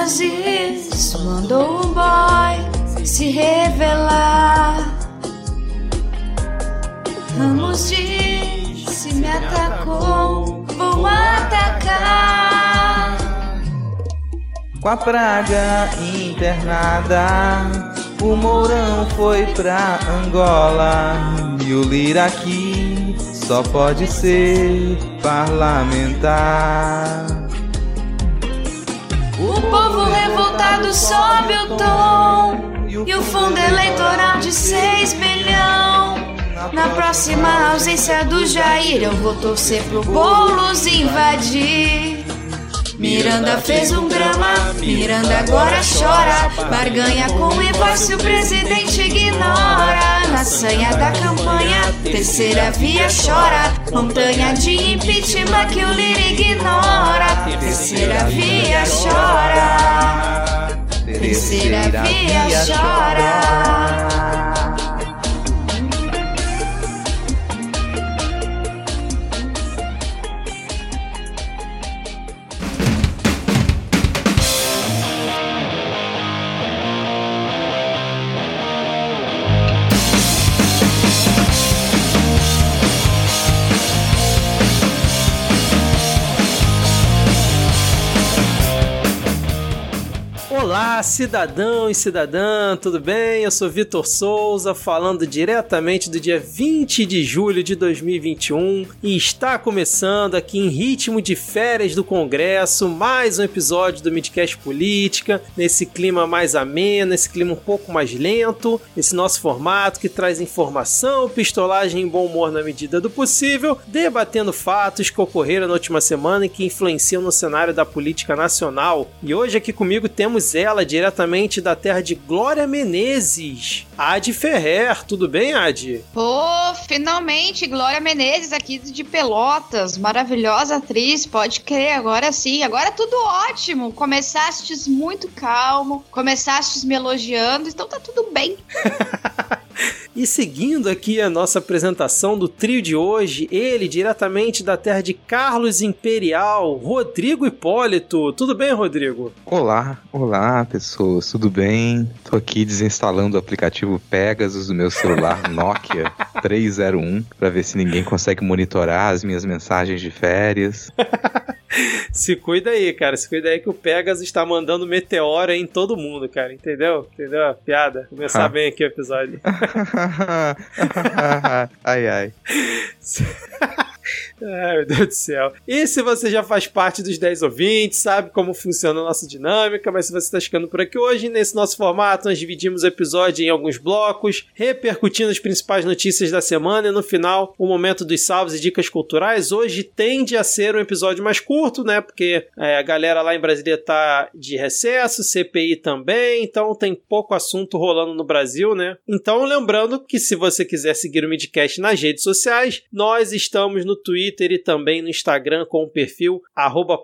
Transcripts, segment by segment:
Aziz mandou um boy se revelar. Ramos disse me atacou, vou atacar. Com a praga internada, o Mourão foi pra Angola e o Lira aqui só pode ser parlamentar. Revoltado sobe o tom e o fundo eleitoral de 6 bilhão. Na próxima ausência do Jair, eu vou torcer pro Boulos invadir. Miranda fez um drama, Miranda agora chora. Barganha com o se o presidente ignora. Na sanha da campanha, terceira via chora. Montanha de impeachment que o Lira ignora. Terceira via chora. Terceira via chora. Olá, cidadão e cidadã, tudo bem? Eu sou Vitor Souza, falando diretamente do dia 20 de julho de 2021 e está começando aqui em ritmo de férias do Congresso mais um episódio do Midcast Política, nesse clima mais ameno, esse clima um pouco mais lento, esse nosso formato que traz informação, pistolagem e bom humor na medida do possível, debatendo fatos que ocorreram na última semana e que influenciam no cenário da política nacional. E hoje aqui comigo temos ela diretamente da terra de Glória Menezes, Adi Ferrer. Tudo bem, Adi? Pô, finalmente, Glória Menezes aqui de Pelotas, maravilhosa atriz, pode crer, agora sim, agora tudo ótimo. Começastes muito calmo, começastes me elogiando, então tá tudo bem. E seguindo aqui a nossa apresentação do trio de hoje, ele diretamente da terra de Carlos Imperial, Rodrigo Hipólito. Tudo bem, Rodrigo? Olá, olá pessoas, tudo bem? Tô aqui desinstalando o aplicativo Pegasus do meu celular Nokia 301 para ver se ninguém consegue monitorar as minhas mensagens de férias. se cuida aí, cara. Se cuida aí que o Pegasus está mandando meteoro em todo mundo, cara. Entendeu? Entendeu a piada? Começar ah. bem aqui o episódio. ai, ai. Ai, meu Deus do céu. E se você já faz parte dos 10 ouvintes, sabe como funciona a nossa dinâmica, mas se você está chegando por aqui hoje, nesse nosso formato, nós dividimos o episódio em alguns blocos, repercutindo as principais notícias da semana e no final, o momento dos salves e dicas culturais. Hoje tende a ser um episódio mais curto, né? Porque é, a galera lá em Brasília tá de recesso, CPI também, então tem pouco assunto rolando no Brasil, né? Então, lembrando que se você quiser seguir o Midcast nas redes sociais, nós estamos no Twitter e também no Instagram com o perfil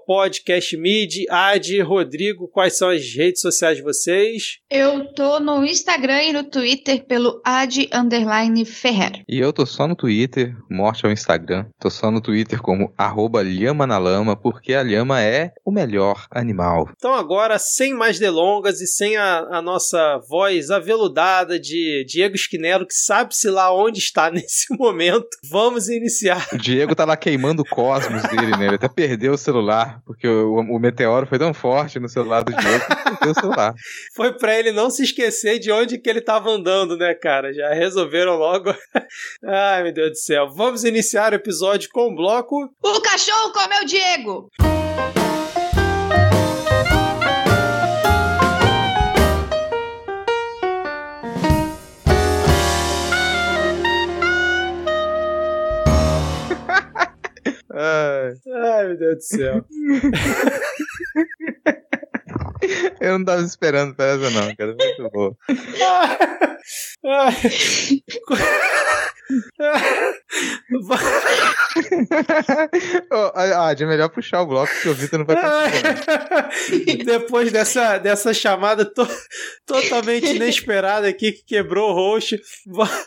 podcastmid. Ad, Rodrigo, quais são as redes sociais de vocês? Eu tô no Instagram e no Twitter pelo ad underline Ferrer. E eu tô só no Twitter, morte ao Instagram. Tô só no Twitter como arroba lhama na lama, porque a lhama é o melhor animal. Então agora, sem mais delongas e sem a, a nossa voz aveludada de Diego Esquinero, que sabe-se lá onde está nesse momento, vamos iniciar. Diego Diego tá lá queimando o cosmos dele, né? Ele até perdeu o celular, porque o, o meteoro foi tão forte no celular do Diego que perdeu o celular. Foi pra ele não se esquecer de onde que ele tava andando, né, cara? Já resolveram logo. Ai, meu Deus do céu. Vamos iniciar o episódio com o bloco. O cachorro comeu o Diego! Ai, ai, meu Deus do céu. Eu não tava esperando pra essa, não, cara. Muito bom. oh, ah, é melhor puxar o bloco que o Vitor não vai conseguir. Depois dessa, dessa chamada to totalmente inesperada aqui que quebrou o host.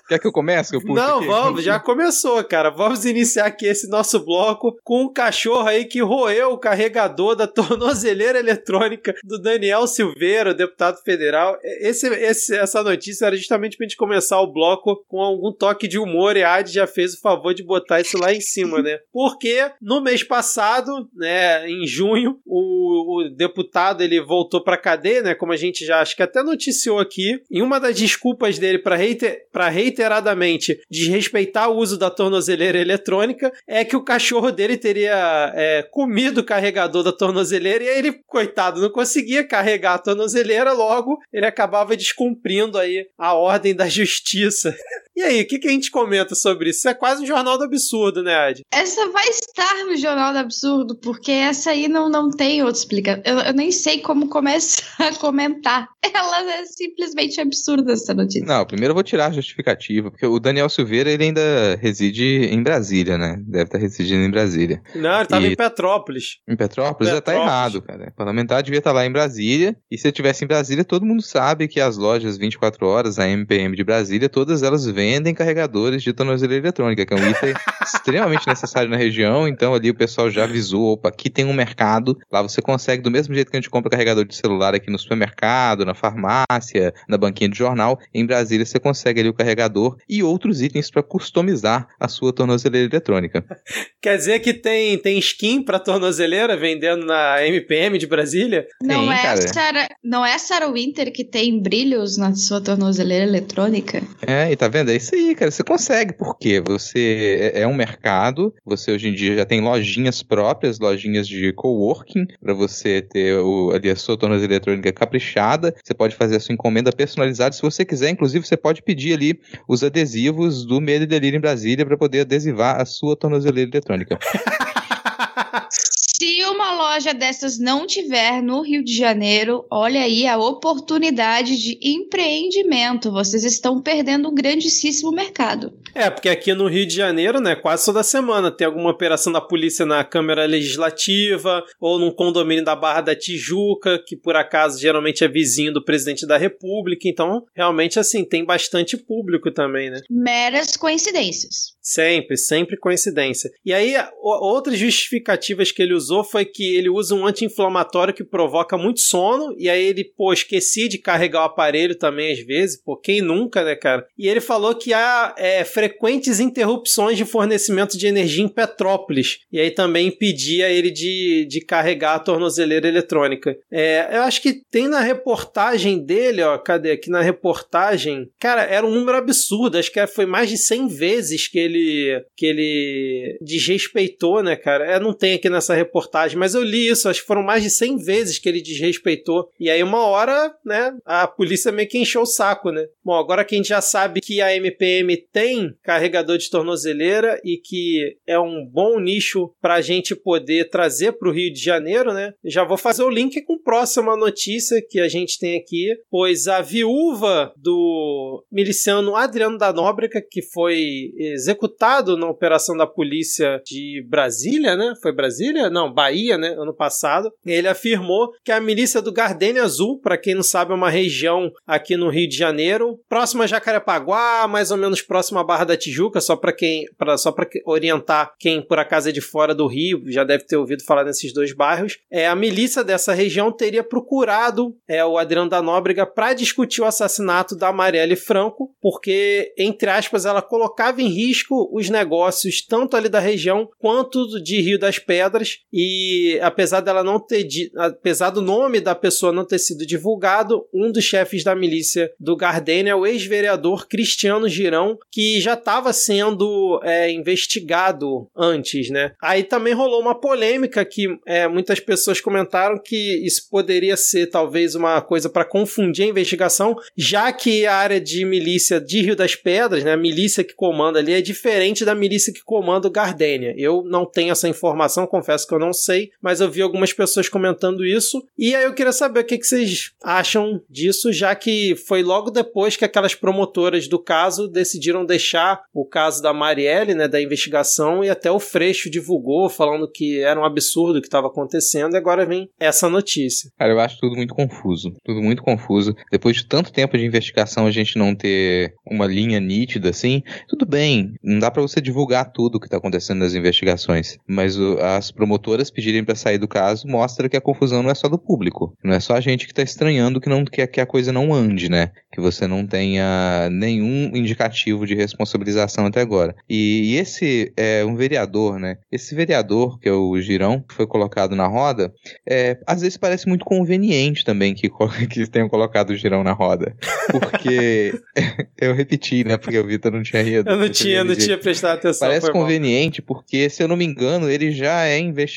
Quer que eu comece? Eu não, aqui? vamos, já começou, cara. Vamos iniciar aqui esse nosso bloco com um cachorro aí que roeu o carregador da tornozeleira eletrônica do Daniel Silveira, deputado federal. Esse, esse, essa notícia era justamente pra gente começar o bloco com algum toque de humor e a Adi já fez o favor de botar isso lá em cima, né? Porque no mês passado, né, em junho, o, o deputado ele voltou pra cadeia, né? Como a gente já acho que até noticiou aqui. E uma das desculpas dele para reiter, reiteradamente desrespeitar o uso da tornozeleira eletrônica é que o cachorro dele teria é, comido o carregador da tornozeleira e aí ele, coitado, não conseguia carregar a tornozeleira, logo ele acabava descumprindo aí a ordem da justiça. E aí, o que, que, a gente comenta sobre isso? Isso é quase um jornal do absurdo, né, Ed? Essa vai estar no jornal do absurdo, porque essa aí não, não tem outra explicação. Eu, eu nem sei como começar a comentar. Ela é simplesmente absurda, essa notícia. Não, primeiro eu vou tirar a justificativa, porque o Daniel Silveira, ele ainda reside em Brasília, né? Deve estar residindo em Brasília. Não, ele estava e... em Petrópolis. Em Petrópolis? Já tá errado, cara. O parlamentar devia estar lá em Brasília, e se ele estivesse em Brasília, todo mundo sabe que as lojas 24 horas, a MPM de Brasília, todas elas vendem vendem carregadores de tornozeleira eletrônica, que é um item extremamente necessário na região. Então ali o pessoal já avisou: opa, aqui tem um mercado. Lá você consegue, do mesmo jeito que a gente compra carregador de celular aqui no supermercado, na farmácia, na banquinha de jornal, em Brasília você consegue ali o carregador e outros itens para customizar a sua tornozeleira eletrônica. Quer dizer que tem, tem skin para tornozeleira vendendo na MPM de Brasília? Não, Sim, é, Sarah, não é a Sarah Winter que tem brilhos na sua tornozeleira eletrônica? É, e tá vendo? Isso aí, cara. Você consegue, porque você é, é um mercado, você hoje em dia já tem lojinhas próprias, lojinhas de coworking, para você ter o, ali a sua tornozeleira eletrônica caprichada. Você pode fazer a sua encomenda personalizada. Se você quiser, inclusive, você pode pedir ali os adesivos do Medo e Delírio em Brasília para poder adesivar a sua tornozeleira eletrônica. Se uma loja dessas não tiver no Rio de Janeiro, olha aí a oportunidade de empreendimento. Vocês estão perdendo um grandíssimo mercado. É, porque aqui no Rio de Janeiro, né, quase toda semana tem alguma operação da polícia na Câmara Legislativa ou num condomínio da Barra da Tijuca, que por acaso geralmente é vizinho do presidente da República. Então, realmente, assim, tem bastante público também, né? Meras coincidências. Sempre, sempre coincidência. E aí, outras justificativas que ele usou foi que ele usa um anti-inflamatório que provoca muito sono, e aí ele, pô, esquecia de carregar o aparelho também às vezes, pô, quem nunca, né, cara? E ele falou que há é, frequentes interrupções de fornecimento de energia em Petrópolis, e aí também impedia ele de, de carregar a tornozeleira eletrônica. É, eu acho que tem na reportagem dele, ó, cadê aqui na reportagem? Cara, era um número absurdo, acho que foi mais de 100 vezes que ele ele que ele desrespeitou, né, cara? É, não tem aqui nessa reportagem, mas eu li isso, acho que foram mais de 100 vezes que ele desrespeitou. E aí uma hora, né, a polícia meio que encheu o saco, né? Bom, agora que a gente já sabe que a MPM tem carregador de tornozeleira e que é um bom nicho pra gente poder trazer pro Rio de Janeiro, né? Já vou fazer o link com a próxima notícia que a gente tem aqui, pois a viúva do miliciano Adriano da Nóbrega, que foi executado na operação da polícia de Brasília, né? Foi Brasília? Não, Bahia, né? Ano passado. Ele afirmou que a milícia do Gardênia Azul, para quem não sabe, é uma região aqui no Rio de Janeiro, próxima a Jacarepaguá, mais ou menos próxima à Barra da Tijuca, só para quem, pra, só para orientar quem por acaso é de fora do Rio, já deve ter ouvido falar nesses dois bairros. É a milícia dessa região teria procurado é o Adriano da Nóbrega para discutir o assassinato da Marielle Franco, porque entre aspas ela colocava em risco os negócios tanto ali da região quanto de Rio das Pedras e apesar dela não ter apesar do nome da pessoa não ter sido divulgado, um dos chefes da milícia do Gardênia é o ex-vereador Cristiano Girão, que já estava sendo é, investigado antes, né? Aí também rolou uma polêmica que é, muitas pessoas comentaram que isso poderia ser talvez uma coisa para confundir a investigação, já que a área de milícia de Rio das Pedras, né, a milícia que comanda ali é diferente da milícia que comanda o Gardênia. Eu não tenho essa informação, confesso que eu não não sei, mas eu vi algumas pessoas comentando isso. E aí eu queria saber o que, que vocês acham disso, já que foi logo depois que aquelas promotoras do caso decidiram deixar o caso da Marielle, né, da investigação, e até o Freixo divulgou, falando que era um absurdo o que estava acontecendo, e agora vem essa notícia. Cara, eu acho tudo muito confuso. Tudo muito confuso. Depois de tanto tempo de investigação, a gente não ter uma linha nítida assim, tudo bem, não dá para você divulgar tudo o que tá acontecendo nas investigações, mas as promotoras pedirem para sair do caso mostra que a confusão não é só do público, não é só a gente que tá estranhando que não que, que a coisa não ande, né? Que você não tenha nenhum indicativo de responsabilização até agora. E, e esse é um vereador, né? Esse vereador, que é o Girão, que foi colocado na roda, é, às vezes parece muito conveniente também que, que tenham colocado o Girão na roda. Porque eu repeti, né? Porque o Vitor não tinha rido. Eu não tinha, não tinha prestado atenção. Parece conveniente, mal. porque, se eu não me engano, ele já é investigado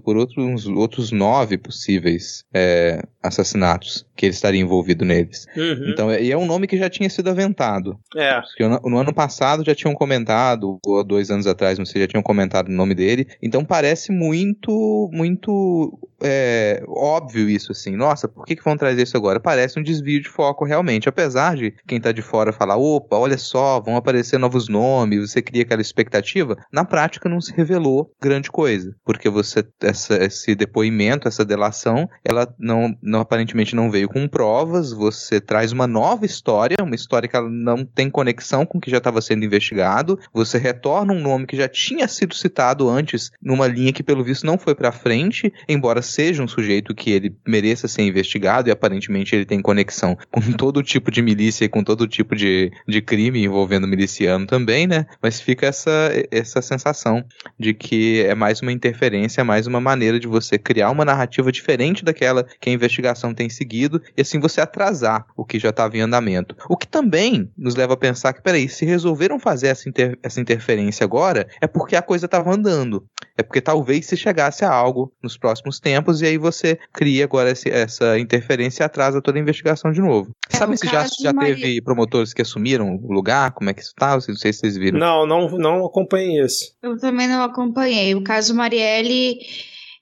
por outros, outros nove possíveis é, assassinatos que ele estaria envolvido neles. Uhum. Então, e é um nome que já tinha sido aventado. É. No, no, ano passado já tinham comentado, ou dois anos atrás, não sei, já tinham comentado o nome dele. Então parece muito, muito é, óbvio isso, assim. Nossa, por que, que vão trazer isso agora? Parece um desvio de foco, realmente. Apesar de quem tá de fora falar, opa, olha só, vão aparecer novos nomes, você cria aquela expectativa, na prática não se revelou grande coisa. Porque você, essa, esse depoimento, essa delação, ela não, não aparentemente não veio com provas, você traz uma nova história, uma história que ela não tem conexão com o que já estava sendo investigado, você retorna um nome que já tinha sido citado antes numa linha que pelo visto não foi para frente, embora seja um sujeito que ele mereça ser investigado e aparentemente ele tem conexão com todo tipo de milícia e com todo tipo de, de crime envolvendo miliciano também, né? Mas fica essa, essa sensação de que é mais uma interferência, é mais uma maneira de você criar uma narrativa diferente daquela que a investigação tem seguido e assim você atrasar o que já estava em andamento. O que também nos leva a pensar que, peraí, se resolveram fazer essa, inter essa interferência agora, é porque a coisa estava andando. É porque talvez se chegasse a algo nos próximos tempos e aí você cria agora esse, essa interferência e atrasa toda a investigação de novo. É, Sabe se já, já teve promotores que assumiram o lugar? Como é que isso tá? Não sei se vocês viram. Não, não, não acompanhei isso. Eu também não acompanhei. O caso Marielle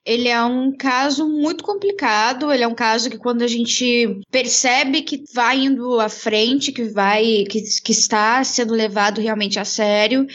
ele é um caso muito complicado. Ele é um caso que quando a gente percebe que vai indo à frente, que vai, que, que está sendo levado realmente a sério,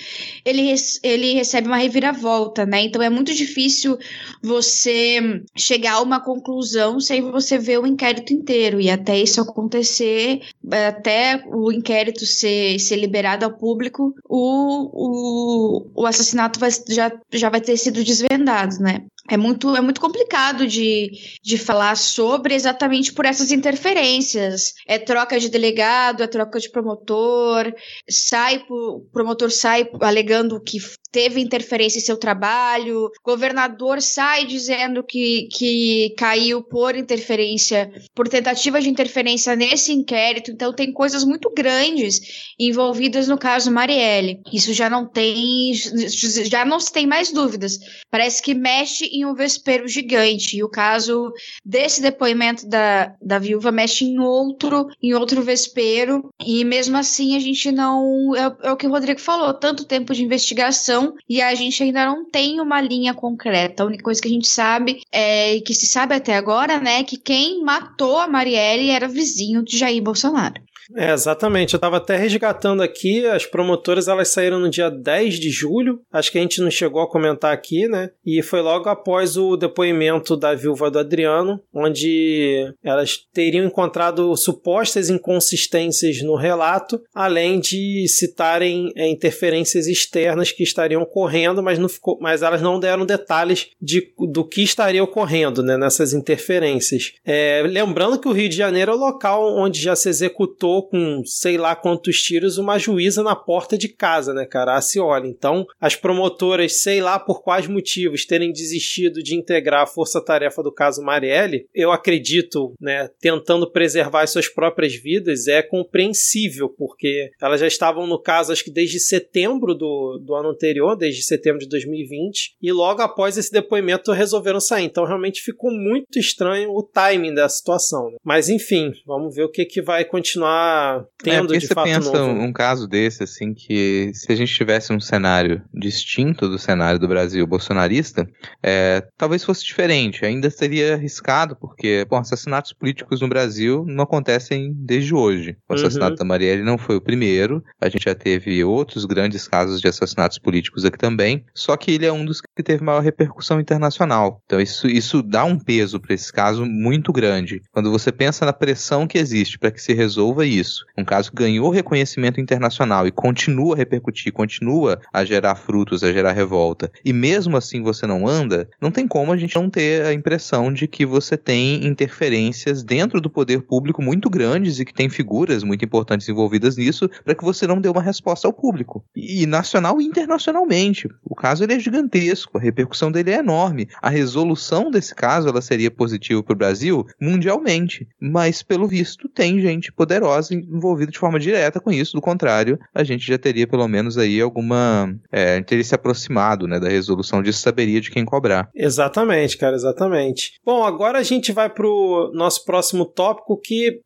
ele, ele recebe uma reviravolta, né? Então é muito difícil você chegar a uma conclusão sem você ver o inquérito inteiro. E até isso acontecer, até o inquérito ser, ser liberado ao público, o, o, o assassinato vai, já, já vai ter sido desvendado, né? É muito, é muito complicado de, de falar sobre exatamente por essas interferências. É troca de delegado, é troca de promotor, sai, o promotor sai alegando que teve interferência em seu trabalho, governador sai dizendo que, que caiu por interferência, por tentativa de interferência nesse inquérito, então tem coisas muito grandes envolvidas no caso Marielle. Isso já não tem, já não se tem mais dúvidas. Parece que mexe em um vespeiro gigante, e o caso desse depoimento da, da viúva mexe em outro, em outro vespeiro, e mesmo assim a gente não, é, é o que o Rodrigo falou, tanto tempo de investigação e a gente ainda não tem uma linha concreta. A única coisa que a gente sabe é que se sabe até agora, né, que quem matou a Marielle era vizinho de Jair Bolsonaro. É, exatamente. Eu estava até resgatando aqui, as promotoras elas saíram no dia 10 de julho, acho que a gente não chegou a comentar aqui, né? E foi logo após o depoimento da viúva do Adriano, onde elas teriam encontrado supostas inconsistências no relato, além de citarem é, interferências externas que estariam ocorrendo, mas, não ficou, mas elas não deram detalhes de, do que estaria ocorrendo né, nessas interferências. É, lembrando que o Rio de Janeiro é o local onde já se executou com sei lá quantos tiros uma juíza na porta de casa, né, cara? A Cioli. Então, as promotoras, sei lá por quais motivos, terem desistido de integrar a força-tarefa do caso Marielle, eu acredito, né, tentando preservar as suas próprias vidas, é compreensível, porque elas já estavam no caso, acho que desde setembro do, do ano anterior, desde setembro de 2020, e logo após esse depoimento resolveram sair. Então, realmente ficou muito estranho o timing da situação. Né? Mas, enfim, vamos ver o que, que vai continuar continuar tendo é, de você fato pensa novo. um, um caso desse, assim, que se a gente tivesse um cenário distinto do cenário do Brasil bolsonarista, é, talvez fosse diferente. Ainda seria arriscado, porque, bom, assassinatos políticos no Brasil não acontecem desde hoje. O assassinato Uhum. da Marielle não foi o primeiro. A gente já teve outros grandes casos de assassinatos políticos aqui também. Só que ele é um dos que teve maior repercussão internacional. Então isso, isso dá um peso para esse caso muito grande. Quando você pensa na pressão que existe para que se resolva isso, um caso que ganhou reconhecimento internacional e continua a repercutir, continua a gerar frutos, a gerar revolta, e mesmo assim você não anda, não tem como a gente não ter a impressão de que você tem interferências dentro do poder público muito grandes e que tem figuras muito importantes envolvidas nisso para que você não dê uma resposta ao público. E nacional e internacionalmente. O caso ele é gigantesco, a repercussão dele é enorme. A resolução desse caso ela seria positiva para o Brasil mundialmente, mas pelo visto tem gente poderosa envolvida de forma direta com isso. Do contrário, a gente já teria pelo menos aí alguma é, teria se aproximado né, da resolução disso, saberia de quem cobrar. Exatamente, cara, exatamente. Bom, agora a gente vai pro nosso próximo tópico que,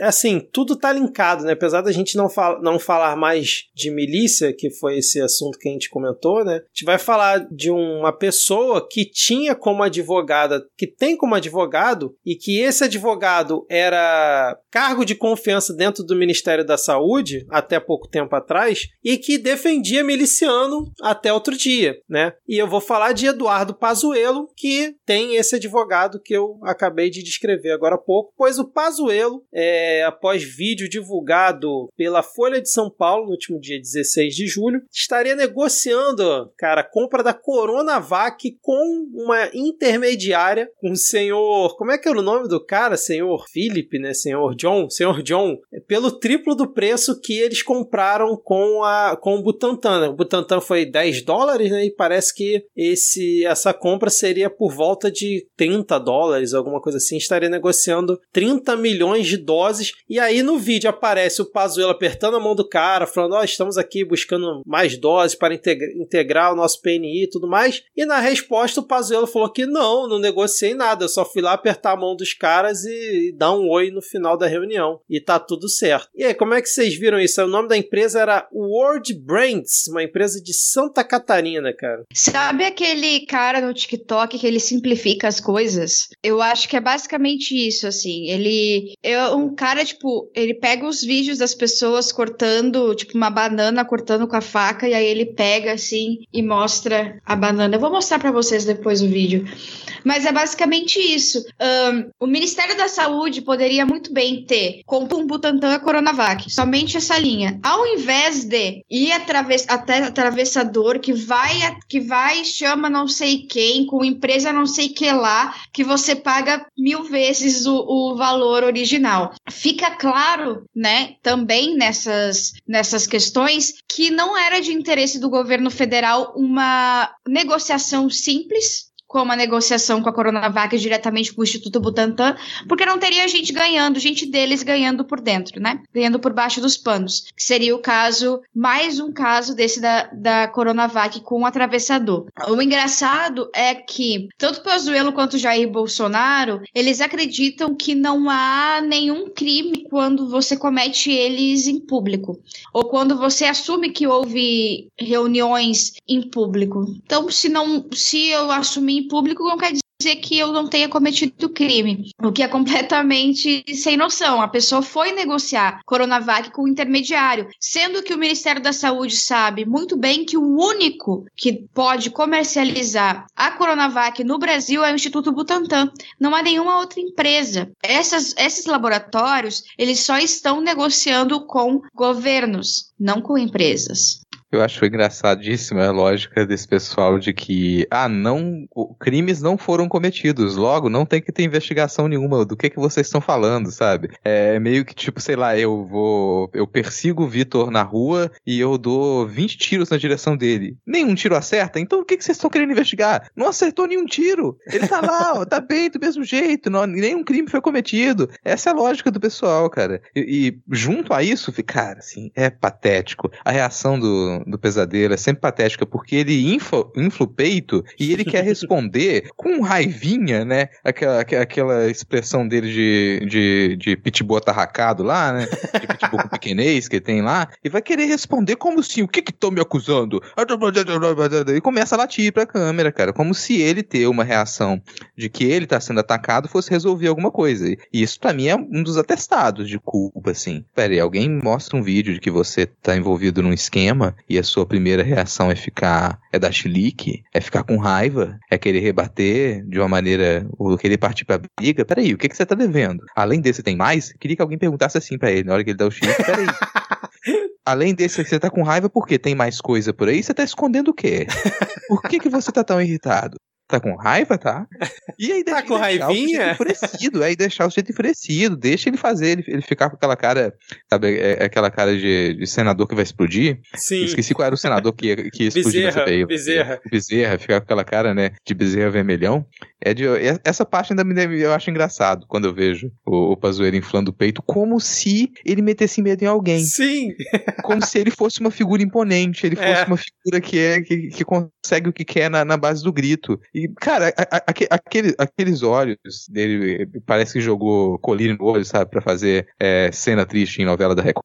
assim, tudo tá linkado, né? Apesar da gente não, fal não falar mais de milícia, que foi esse assunto que a gente comentou, né? A gente vai falar de uma pessoa que tinha como advogada, que tem como advogado, e que esse advogado era cargo de confiança dentro do Ministério da Saúde, até pouco tempo atrás, e que defendia miliciano até outro dia, né? E eu vou falar de Eduardo Pazuello, que tem esse advogado que eu acabei de descrever agora há pouco, pois o Pazuello, é, após vídeo divulgado pela Folha de São Paulo no último dia 16 de julho, estaria negociando, cara, a compra da Coronavac com uma intermediária, o senhor, como é que era o nome do cara? Senhor Philip, né? Senhor John, senhor John, pelo triplo do preço que eles compraram com a com o Butantan. né? O Butantan foi 10 dólares, né? E parece que esse essa compra seria por volta de 30 dólares, alguma coisa assim. Estaria negociando 30 milhões de doses. E aí no vídeo aparece o Pazuello apertando a mão do cara, falando: Ó, estamos aqui buscando mais doses para integra integrar o nosso PNI e tudo mais. E na resposta o Pazuello falou que não, não negociei nada, eu só fui lá apertar a mão dos caras e, e dar um oi no final da reunião. E tá tudo certo. E aí, como é que vocês viram isso? O nome da empresa era World Brands, uma empresa de Santa Catarina, cara. Sabe aquele cara no TikTok que ele simplifica as coisas? Eu acho que é basicamente isso, assim. Ele é um cara, tipo, ele pega os vídeos das pessoas cortando, tipo, uma banana cortando com a faca, e aí ele pega, assim, e mostra a banana. Eu vou mostrar pra vocês depois o vídeo. Mas é basicamente isso. Um, o Ministério da Saúde poderia muito bem ter compra um Butantan e Coronavac. Somente essa linha. Ao invés de ir atraves até atravessador que vai, que vai chama não sei quem, com empresa não sei que lá, que você paga mil vezes o, o valor original. Fica claro, né, também nessas, nessas questões, que não era de interesse do governo federal uma negociação simples como a negociação com a Coronavac diretamente com o Instituto Butantan, porque não teria gente ganhando, gente deles ganhando por dentro, né? Ganhando por baixo dos panos. Que seria o caso, mais um caso desse da, da Coronavac com o atravessador. O engraçado é que tanto Pazuello quanto Jair Bolsonaro, eles acreditam que não há nenhum crime quando você comete eles em público. Ou quando você assume que houve reuniões em público. Então, se não, se eu assumir público, não quer dizer que eu não tenha cometido crime, o que é completamente sem noção. A pessoa foi negociar Coronavac com o intermediário, sendo que o Ministério da Saúde sabe muito bem que o único que pode comercializar a Coronavac no Brasil é o Instituto Butantan. Não há nenhuma outra empresa. Essas, esses laboratórios, eles só estão negociando com governos, não com empresas. Eu acho engraçadíssima a lógica desse pessoal de que, ah, não, crimes não foram cometidos, logo não tem que ter investigação nenhuma do que que vocês estão falando, sabe? É meio que tipo, sei lá, eu vou, eu persigo o Vitor na rua e eu dou 20 tiros na direção dele. Nenhum tiro acerta, então o que que vocês estão querendo investigar? Não acertou nenhum tiro. Ele tá lá, ó, tá bem do mesmo jeito, não, nenhum crime foi cometido. Essa é a lógica do pessoal, cara. E, e junto a isso, cara, assim, é patético. A reação do do pesadelo é sempre patética porque ele infla, infla o peito e ele quer responder com raivinha, né? Aquela, aquela expressão dele de, de, de pitbull atarracado lá, né? De pitbull com pequenês que tem lá. E vai querer responder como assim? O que que estão me acusando? E começa a latir pra câmera, cara. Como se ele ter uma reação de que ele tá sendo atacado fosse resolver alguma coisa. E isso para mim é um dos atestados de culpa, assim. Pera aí, alguém mostra um vídeo de que você tá envolvido num esquema e a sua primeira reação é ficar, é dar chilique, é ficar com raiva, é querer rebater de uma maneira, ou querer partir pra briga. Peraí, o que, que você tá devendo? Além desse, tem mais? Queria que alguém perguntasse assim para ele na hora que ele dá o chilique. Peraí. Além desse, você tá com raiva porque tem mais coisa por aí? Você tá escondendo o quê? Por que, que você tá tão irritado? Tá com raiva, tá? E aí tá com raivinha? enfurecido, aí deixar o jeito enfurecido, deixa ele fazer, ele, ele ficar com aquela cara, sabe, é, é, aquela cara de, de, senador que vai explodir. Sim. Esqueci qual era o senador que ia, que explodir Bezerra, nessa Bezerra. Bezerra, ficar com aquela cara, né, de bezerra vermelhão. É de, essa parte ainda me, eu acho engraçado quando eu vejo o, o Pazuello inflando o peito, como se ele metesse medo em alguém. Sim. Como se ele fosse uma figura imponente, ele fosse é. uma figura que é que, que consegue o que quer na, na base do grito. E, cara, a, a, aquele, aqueles olhos dele, parece que jogou colírio no olho, sabe, pra fazer é, cena triste em novela da Record.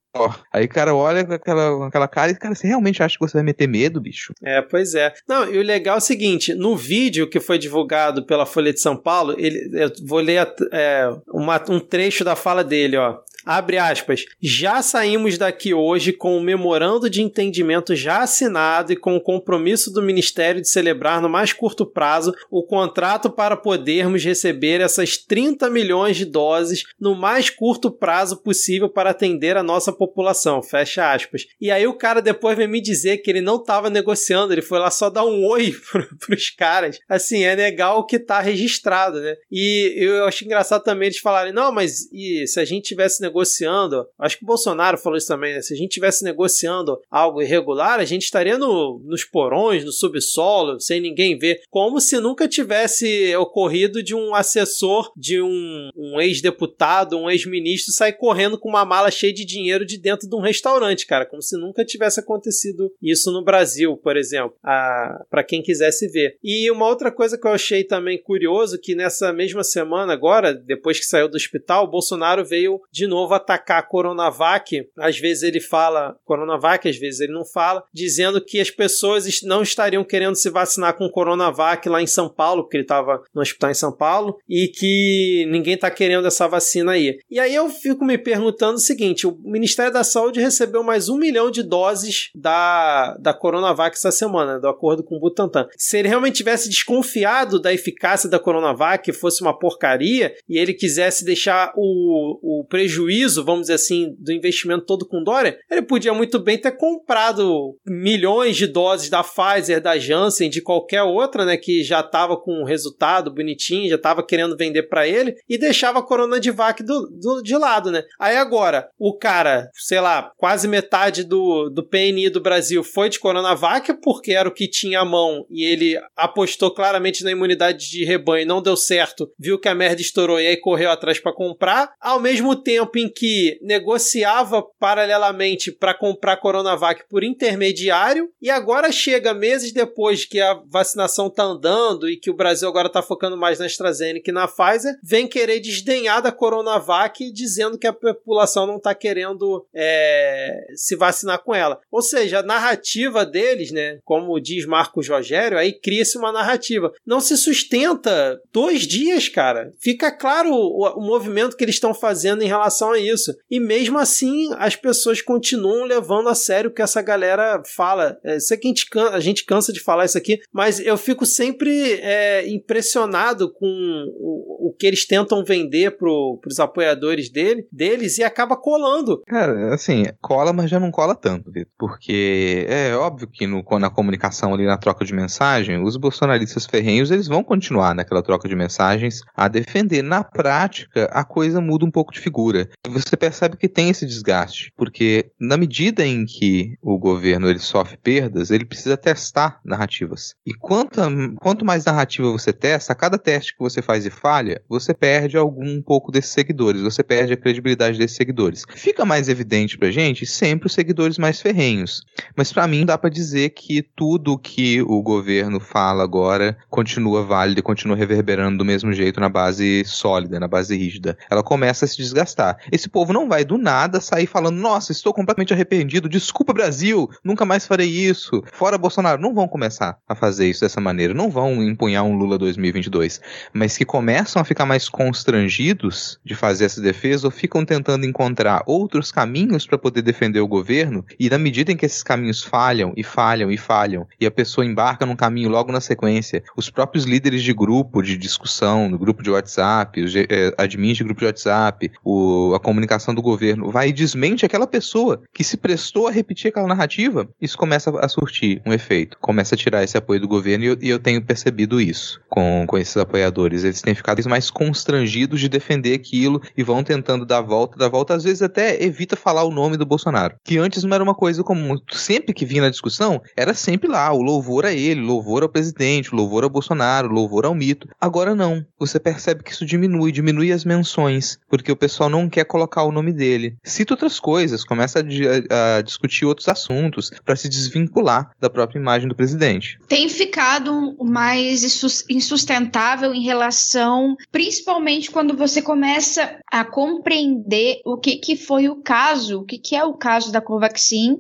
Aí, cara, olha aquela, aquela cara e, cara, você realmente acha que você vai meter medo, bicho? É, pois é. Não, e o legal é o seguinte: no vídeo que foi divulgado pela Folha de São Paulo, ele, eu vou ler é, uma, um trecho da fala dele, ó. Abre aspas. Já saímos daqui hoje com o memorando de entendimento já assinado e com o compromisso do Ministério de celebrar no mais curto prazo o contrato para podermos receber essas 30 milhões de doses no mais curto prazo possível para atender a nossa população. Fecha aspas. E aí o cara depois vem me dizer que ele não estava negociando, ele foi lá só dar um oi para os caras. Assim, é legal que tá registrado, né? E eu acho engraçado também eles falarem, não, mas e se a gente tivesse negociando, acho que o Bolsonaro falou isso também, né? Se a gente tivesse negociando algo irregular, a gente estaria no, nos porões, no subsolo, sem ninguém ver, como se nunca tivesse ocorrido de um assessor de um, um ex-deputado, um ex-ministro sair correndo com uma mala cheia de dinheiro de dentro de um restaurante, cara, como se nunca tivesse acontecido isso no Brasil, por exemplo, para quem quisesse ver. E uma outra coisa que eu achei também curioso que nessa mesma semana agora, depois que saiu do hospital, o Bolsonaro veio de novo novo atacar a Coronavac. Às vezes ele fala Coronavac, às vezes ele não fala, dizendo que as pessoas não estariam querendo se vacinar com Coronavac lá em São Paulo, porque ele estava no hospital em São Paulo, e que ninguém está querendo essa vacina aí. E aí eu fico me perguntando o seguinte: o Ministério da Saúde recebeu mais um milhão de doses da, da Coronavac essa semana, do acordo com o Butantan. Se ele realmente tivesse desconfiado da eficácia da Coronavac, fosse uma porcaria, e ele quisesse deixar o, o prejuízo prejuízo, vamos dizer assim, do investimento todo com Dória, ele podia muito bem ter comprado milhões de doses da Pfizer, da Janssen, de qualquer outra, né, que já estava com um resultado bonitinho, já estava querendo vender para ele e deixava a Corona de Vac do, do, de lado, né? Aí agora, o cara, sei lá, quase metade do, do PNI do Brasil foi de Coronavac porque era o que tinha à mão e ele apostou claramente na imunidade de rebanho, não deu certo, viu que a merda estourou e aí correu atrás para comprar. Ao mesmo tempo em que negociava paralelamente para comprar Coronavac por intermediário e agora chega meses depois que a vacinação tá andando e que o Brasil agora tá focando mais na AstraZeneca e na Pfizer, vem querer desdenhar da Coronavac dizendo que a população não tá querendo é, se vacinar com ela. Ou seja, a narrativa deles, né, como diz Marcos Rogério, aí cria-se uma narrativa. Não se sustenta dois dias, cara. Fica claro o, o movimento que eles estão fazendo em relação a isso. E mesmo assim, as pessoas continuam levando a sério o que essa galera fala. É, sei que a gente, cansa, a gente cansa de falar isso aqui, mas eu fico sempre é, impressionado com o, o, que eles tentam vender pro, pros apoiadores dele, deles e acaba colando. Cara, assim, cola, mas já não cola tanto, Vitor. Porque é óbvio que no, na comunicação ali, na troca de mensagem, os bolsonaristas ferrenhos, eles vão continuar naquela troca de mensagens a defender. Na prática, a coisa muda um pouco de figura. Você percebe que tem esse desgaste, porque na medida em que o governo ele sofre perdas, ele precisa testar narrativas. E quanto, quanto mais narrativa você testa, a cada teste que você faz e falha, você perde algum pouco desses seguidores, você perde a credibilidade desses seguidores. Fica mais evidente pra gente sempre os seguidores mais ferrenhos. Mas para mim dá para dizer que tudo que o governo fala agora continua válido e continua reverberando do mesmo jeito na base sólida, na base rígida. Ela começa a se desgastar. Esse povo não vai do nada sair falando: "Nossa, estou completamente arrependido, desculpa Brasil, nunca mais farei isso". Fora Bolsonaro, não vão começar a fazer isso dessa maneira, não vão empunhar um Lula 2022, mas que começam a ficar mais constrangidos de fazer essa defesa ou ficam tentando encontrar outros caminhos para poder defender o governo e na medida em que esses caminhos falham e falham e falham e a pessoa embarca num caminho logo na sequência, os próprios líderes de grupo de discussão, no grupo de WhatsApp, os eh, admins de grupo de WhatsApp, o, a comunicação do governo vai e desmente aquela pessoa que se prestou a repetir aquela narrativa, isso começa a surtir um efeito, começa a tirar esse apoio do governo e eu, e eu tenho percebido isso com, com esses apoiadores. Eles têm ficado mais constrangidos de defender aquilo e vão tentando dar volta, dar volta, às vezes até evita falar o nome do Bolsonaro, que antes não era uma coisa comum. Sempre que vinha na discussão, era sempre lá, o louvor a ele, louvor ao presidente, louvor ao Bolsonaro, louvor ao mito. Agora não. Você percebe que isso diminui, diminui as menções, porque o pessoal não quer colocar o nome dele. Cita outras coisas, começa a, a discutir outros assuntos para se desvincular da própria imagem do presidente. Tem ficado mais insustentável em relação, principalmente quando você começa a compreender o que, que foi o caso, o que, que é o caso da Covaxin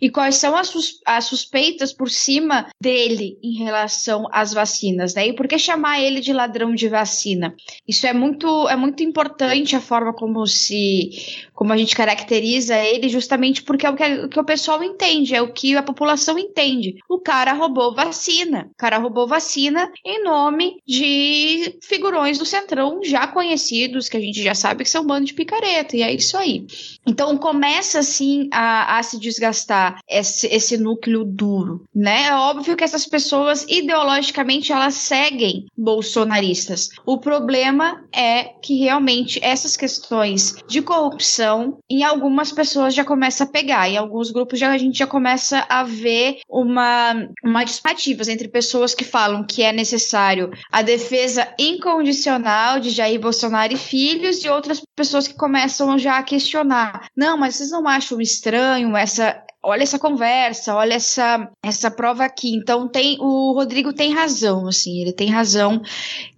e quais são as, sus as suspeitas por cima dele em relação às vacinas, né? E por que chamar ele de ladrão de vacina? Isso é muito, é muito importante a forma como se como a gente caracteriza ele, justamente porque é o que, o que o pessoal entende, é o que a população entende. O cara roubou vacina. O cara roubou vacina em nome de figurões do Centrão já conhecidos, que a gente já sabe que são um bando de picareta, e é isso aí. Então começa assim a, a se desgastar esse, esse núcleo duro, né? É óbvio que essas pessoas ideologicamente elas seguem bolsonaristas. O problema é que realmente essas questões de corrupção em algumas pessoas já começa a pegar, em alguns grupos já, a gente já começa a ver uma, uma dispativas entre pessoas que falam que é necessário a defesa incondicional de Jair Bolsonaro e filhos, e outras pessoas que começam já a questionar. Não, mas vocês não acham estranho essa, olha essa conversa, olha essa, essa prova aqui. Então tem o Rodrigo tem razão, assim, ele tem razão.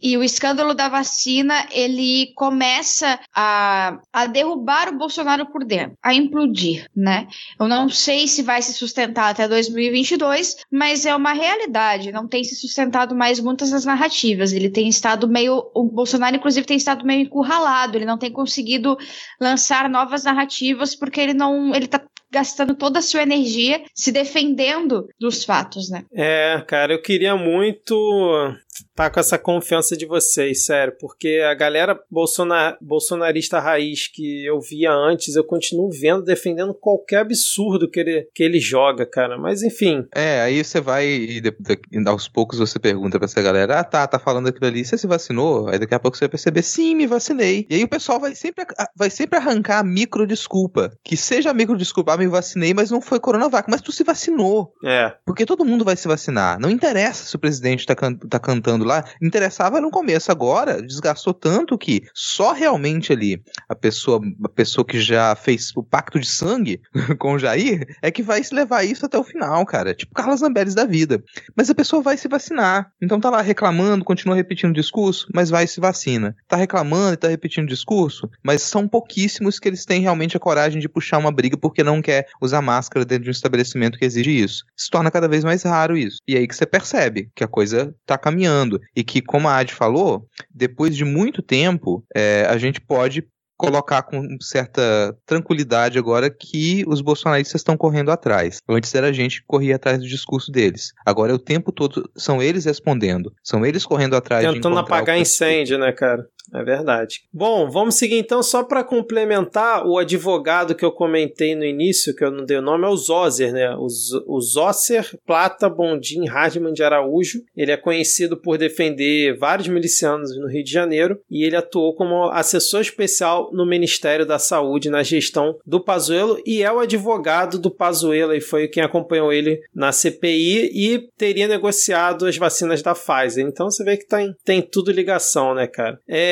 E o escândalo da vacina, ele começa a, a derrubar o Bolsonaro por dentro, a implodir, né? Eu não sei se vai se sustentar até 2022, mas é uma realidade, não tem se sustentado mais muitas das narrativas. Ele tem estado meio o Bolsonaro inclusive tem estado meio encurralado, ele não tem conseguido lançar novas narrativas porque ele não, ele tá gastando toda a sua energia se defendendo dos fatos, né? É, cara, eu queria muito tá com essa confiança de vocês, sério, porque a galera bolsonar, bolsonarista raiz que eu via antes, eu continuo vendo defendendo qualquer absurdo que ele, que ele joga, cara. Mas enfim. É, aí você vai e de, de, aos poucos você pergunta pra essa galera: ah, tá, tá falando aquilo ali, você se vacinou? Aí daqui a pouco você vai perceber: sim, me vacinei. E aí o pessoal vai sempre, vai sempre arrancar a micro desculpa. Que seja a micro desculpa, ah, me vacinei, mas não foi Coronavac, mas tu se vacinou. É. Porque todo mundo vai se vacinar. Não interessa se o presidente tá, can, tá cantando lá, interessava no começo. Agora, desgastou tanto que só realmente ali a pessoa, a pessoa que já fez o pacto de sangue com o Jair é que vai se levar isso até o final, cara. Tipo Carlos Lamberes da vida. Mas a pessoa vai se vacinar. Então tá lá reclamando, continua repetindo o discurso, mas vai e se vacina. Tá reclamando e tá repetindo o discurso, mas são pouquíssimos que eles têm realmente a coragem de puxar uma briga porque não quer usar máscara dentro de um estabelecimento que exige isso. Se torna cada vez mais raro isso. E aí que você percebe que a coisa tá caminhando e que, como a Ad falou, depois de muito tempo, é, a gente pode colocar com certa tranquilidade agora que os bolsonaristas estão correndo atrás. Antes era a gente que corria atrás do discurso deles. Agora é o tempo todo são eles respondendo, são eles correndo atrás Tentando apagar incêndio, né, cara? É verdade. Bom, vamos seguir então, só para complementar, o advogado que eu comentei no início, que eu não dei o nome, é o Zoser, né? O, Z o Zosser Plata Bondim Hardman de Araújo. Ele é conhecido por defender vários milicianos no Rio de Janeiro e ele atuou como assessor especial no Ministério da Saúde na gestão do Pazuello e é o advogado do Pazuello e foi quem acompanhou ele na CPI e teria negociado as vacinas da Pfizer. Então você vê que tem, tem tudo ligação, né, cara? É,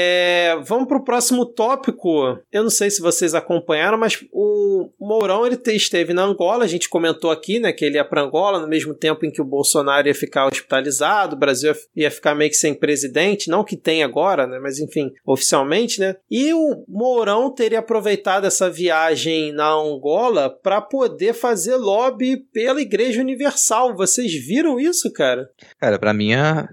vamos pro próximo tópico. Eu não sei se vocês acompanharam, mas o Mourão ele esteve na Angola. A gente comentou aqui, né, que ele ia para Angola no mesmo tempo em que o Bolsonaro ia ficar hospitalizado, o Brasil ia ficar meio que sem presidente, não que tem agora, né, mas enfim, oficialmente, né? E o Mourão teria aproveitado essa viagem na Angola para poder fazer lobby pela Igreja Universal. Vocês viram isso, cara? Cara, para mim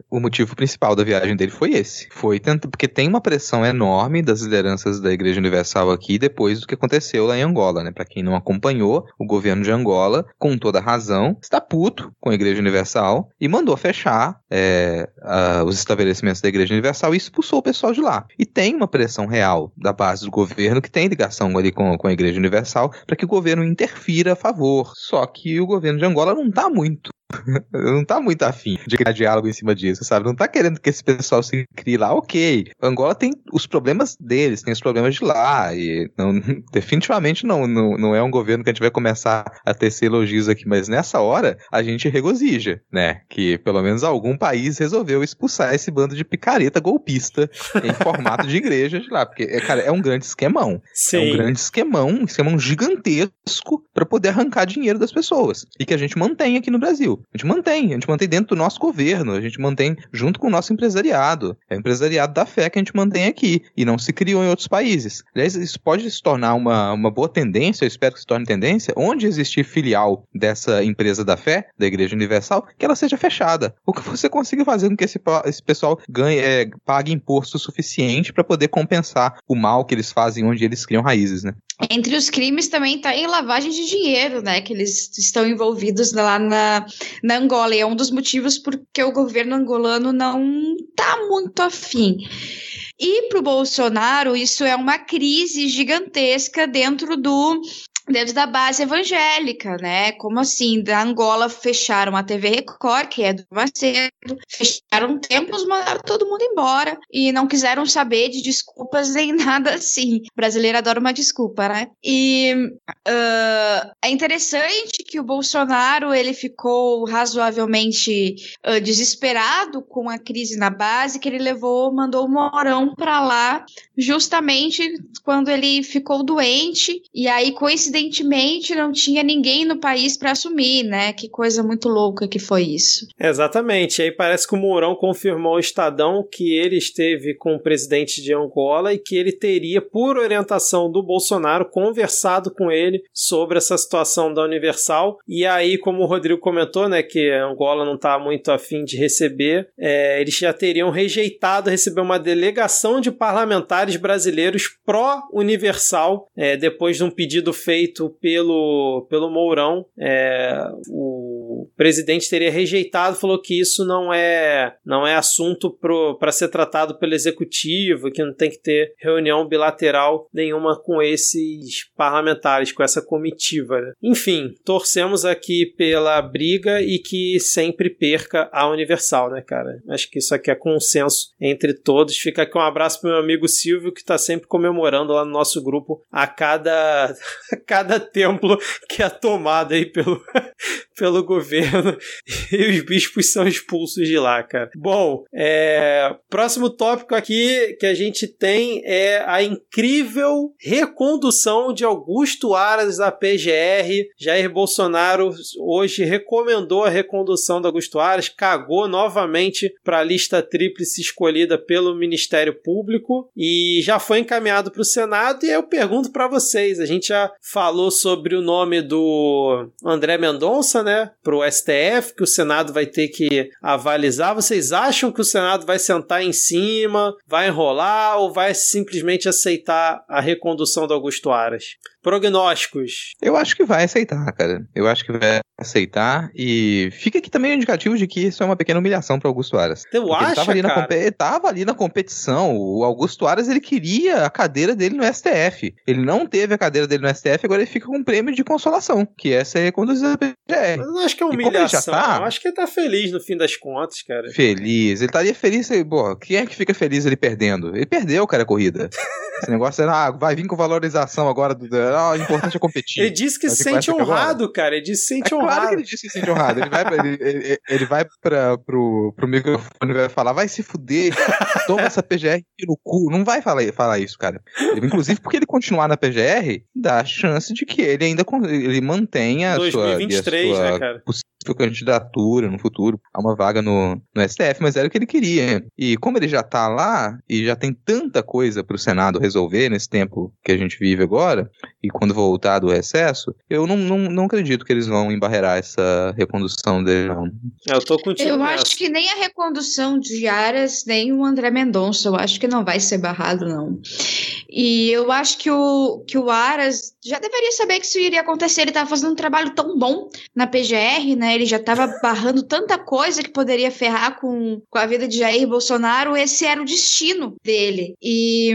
o motivo principal da viagem dele foi esse. Foi tanto porque tem uma pressão enorme das lideranças da Igreja Universal aqui depois do que aconteceu lá em Angola, né? Para quem não acompanhou, o governo de Angola, com toda razão, está puto com a Igreja Universal e mandou fechar é, uh, os estabelecimentos da Igreja Universal e expulsou o pessoal de lá. E tem uma pressão real da base do governo que tem ligação ali com, com a Igreja Universal para que o governo interfira a favor. Só que o governo de Angola não está muito não tá muito afim de criar diálogo em cima disso, sabe? Não tá querendo que esse pessoal se crie lá, ok. Angola tem os problemas deles, tem os problemas de lá, e não, definitivamente não, não, não é um governo que a gente vai começar a tecer elogios aqui, mas nessa hora a gente regozija, né? Que pelo menos algum país resolveu expulsar esse bando de picareta golpista em formato de igreja de lá, porque, é, cara, é um grande esquemão. Sim. É um grande esquemão, um esquemão gigantesco para poder arrancar dinheiro das pessoas, e que a gente mantém aqui no Brasil. A gente mantém, a gente mantém dentro do nosso governo, a gente mantém junto com o nosso empresariado. É o empresariado da fé que a gente mantém aqui e não se criou em outros países. Aliás, isso pode se tornar uma, uma boa tendência, eu espero que se torne tendência, onde existir filial dessa empresa da fé, da Igreja Universal, que ela seja fechada. O que você consiga fazer com que esse, esse pessoal ganhe, é, pague imposto suficiente para poder compensar o mal que eles fazem onde eles criam raízes, né? Entre os crimes também está em lavagem de dinheiro, né? Que eles estão envolvidos lá na, na Angola. E é um dos motivos porque o governo angolano não está muito afim. E para o Bolsonaro, isso é uma crise gigantesca dentro do dentro da base evangélica, né? Como assim? Da Angola fecharam a TV Record, que é do Macedo, fecharam templos, mandaram todo mundo embora e não quiseram saber de desculpas nem nada assim. O brasileiro adora uma desculpa, né? E uh, é interessante que o Bolsonaro ele ficou razoavelmente uh, desesperado com a crise na base, que ele levou, mandou o Morão para lá justamente quando ele ficou doente e aí coincidentemente coincidentemente não tinha ninguém no país para assumir, né? Que coisa muito louca que foi isso. Exatamente. Aí parece que o Mourão confirmou ao Estadão que ele esteve com o presidente de Angola e que ele teria, por orientação do Bolsonaro, conversado com ele sobre essa situação da Universal. E aí, como o Rodrigo comentou, né, que Angola não está muito afim de receber, é, eles já teriam rejeitado receber uma delegação de parlamentares brasileiros pró-Universal é, depois de um pedido feito feito pelo, pelo Mourão. É, o presidente teria rejeitado, falou que isso não é, não é assunto para ser tratado pelo executivo, que não tem que ter reunião bilateral nenhuma com esses parlamentares, com essa comitiva. Né? Enfim, torcemos aqui pela briga e que sempre perca a Universal, né, cara? Acho que isso aqui é consenso entre todos. Fica aqui um abraço pro meu amigo Silvio, que está sempre comemorando lá no nosso grupo a cada, cada templo que é tomado aí pelo, pelo governo e os bispos são expulsos de lá, cara. Bom, é, próximo tópico aqui que a gente tem é a incrível recondução de Augusto Aras da PGR. Jair Bolsonaro hoje recomendou a recondução do Augusto Aras, cagou novamente para a lista tríplice escolhida pelo Ministério Público e já foi encaminhado para o Senado. E eu pergunto para vocês: a gente já falou sobre o nome do André Mendonça, né, pro STF, que o Senado vai ter que avalizar. Vocês acham que o Senado vai sentar em cima, vai enrolar ou vai simplesmente aceitar a recondução do Augusto Aras? Prognósticos. Eu acho que vai aceitar, cara. Eu acho que vai aceitar e fica aqui também o indicativo de que isso é uma pequena humilhação para Augusto Aras. Eu acho, ele tava ali, cara? ele tava ali na competição. O Augusto Aras ele queria a cadeira dele no STF. Ele não teve a cadeira dele no STF, agora ele fica com um prêmio de consolação, que é ser reconduzido à PGR. Mas eu acho que é humilhação. tá- Eu acho que ele tá feliz no fim das contas, cara. Feliz, ele estaria feliz. se- Pô, quem é que fica feliz ele perdendo? Ele perdeu, cara, a corrida. Esse negócio era, ah, vai vir com valorização agora. Do, ah, o importante é competir. Ele disse que se sente honrado, cara. Ele disse que se É sente claro honrado. que ele disse que se sente honrado. Ele vai, ele, ele, ele vai pra, pro, pro microfone e vai falar, vai se fuder, toma essa PGR no cu. Não vai falar, falar isso, cara. Ele, inclusive, porque ele continuar na PGR, dá a chance de que ele ainda ele mantenha a sua, 2023, a sua né, cara? Possível candidatura no futuro a uma vaga no, no STF, mas era o que ele queria. E como ele já tá lá e já tem tanta coisa pro Senado resolver nesse tempo que a gente vive agora, e quando voltar do recesso, eu não, não, não acredito que eles vão embarrear essa recondução dele, não. Eu tô contigo Eu nessa. acho que nem a recondução de Aras, nem o André Mendonça, eu acho que não vai ser barrado, não. E eu acho que o, que o Aras já deveria saber que isso iria acontecer. Ele estava fazendo um trabalho tão bom na PGR, né? Ele já estava barrando tanta coisa que poderia ferrar com, com a vida de Jair Bolsonaro. Esse era o destino dele. E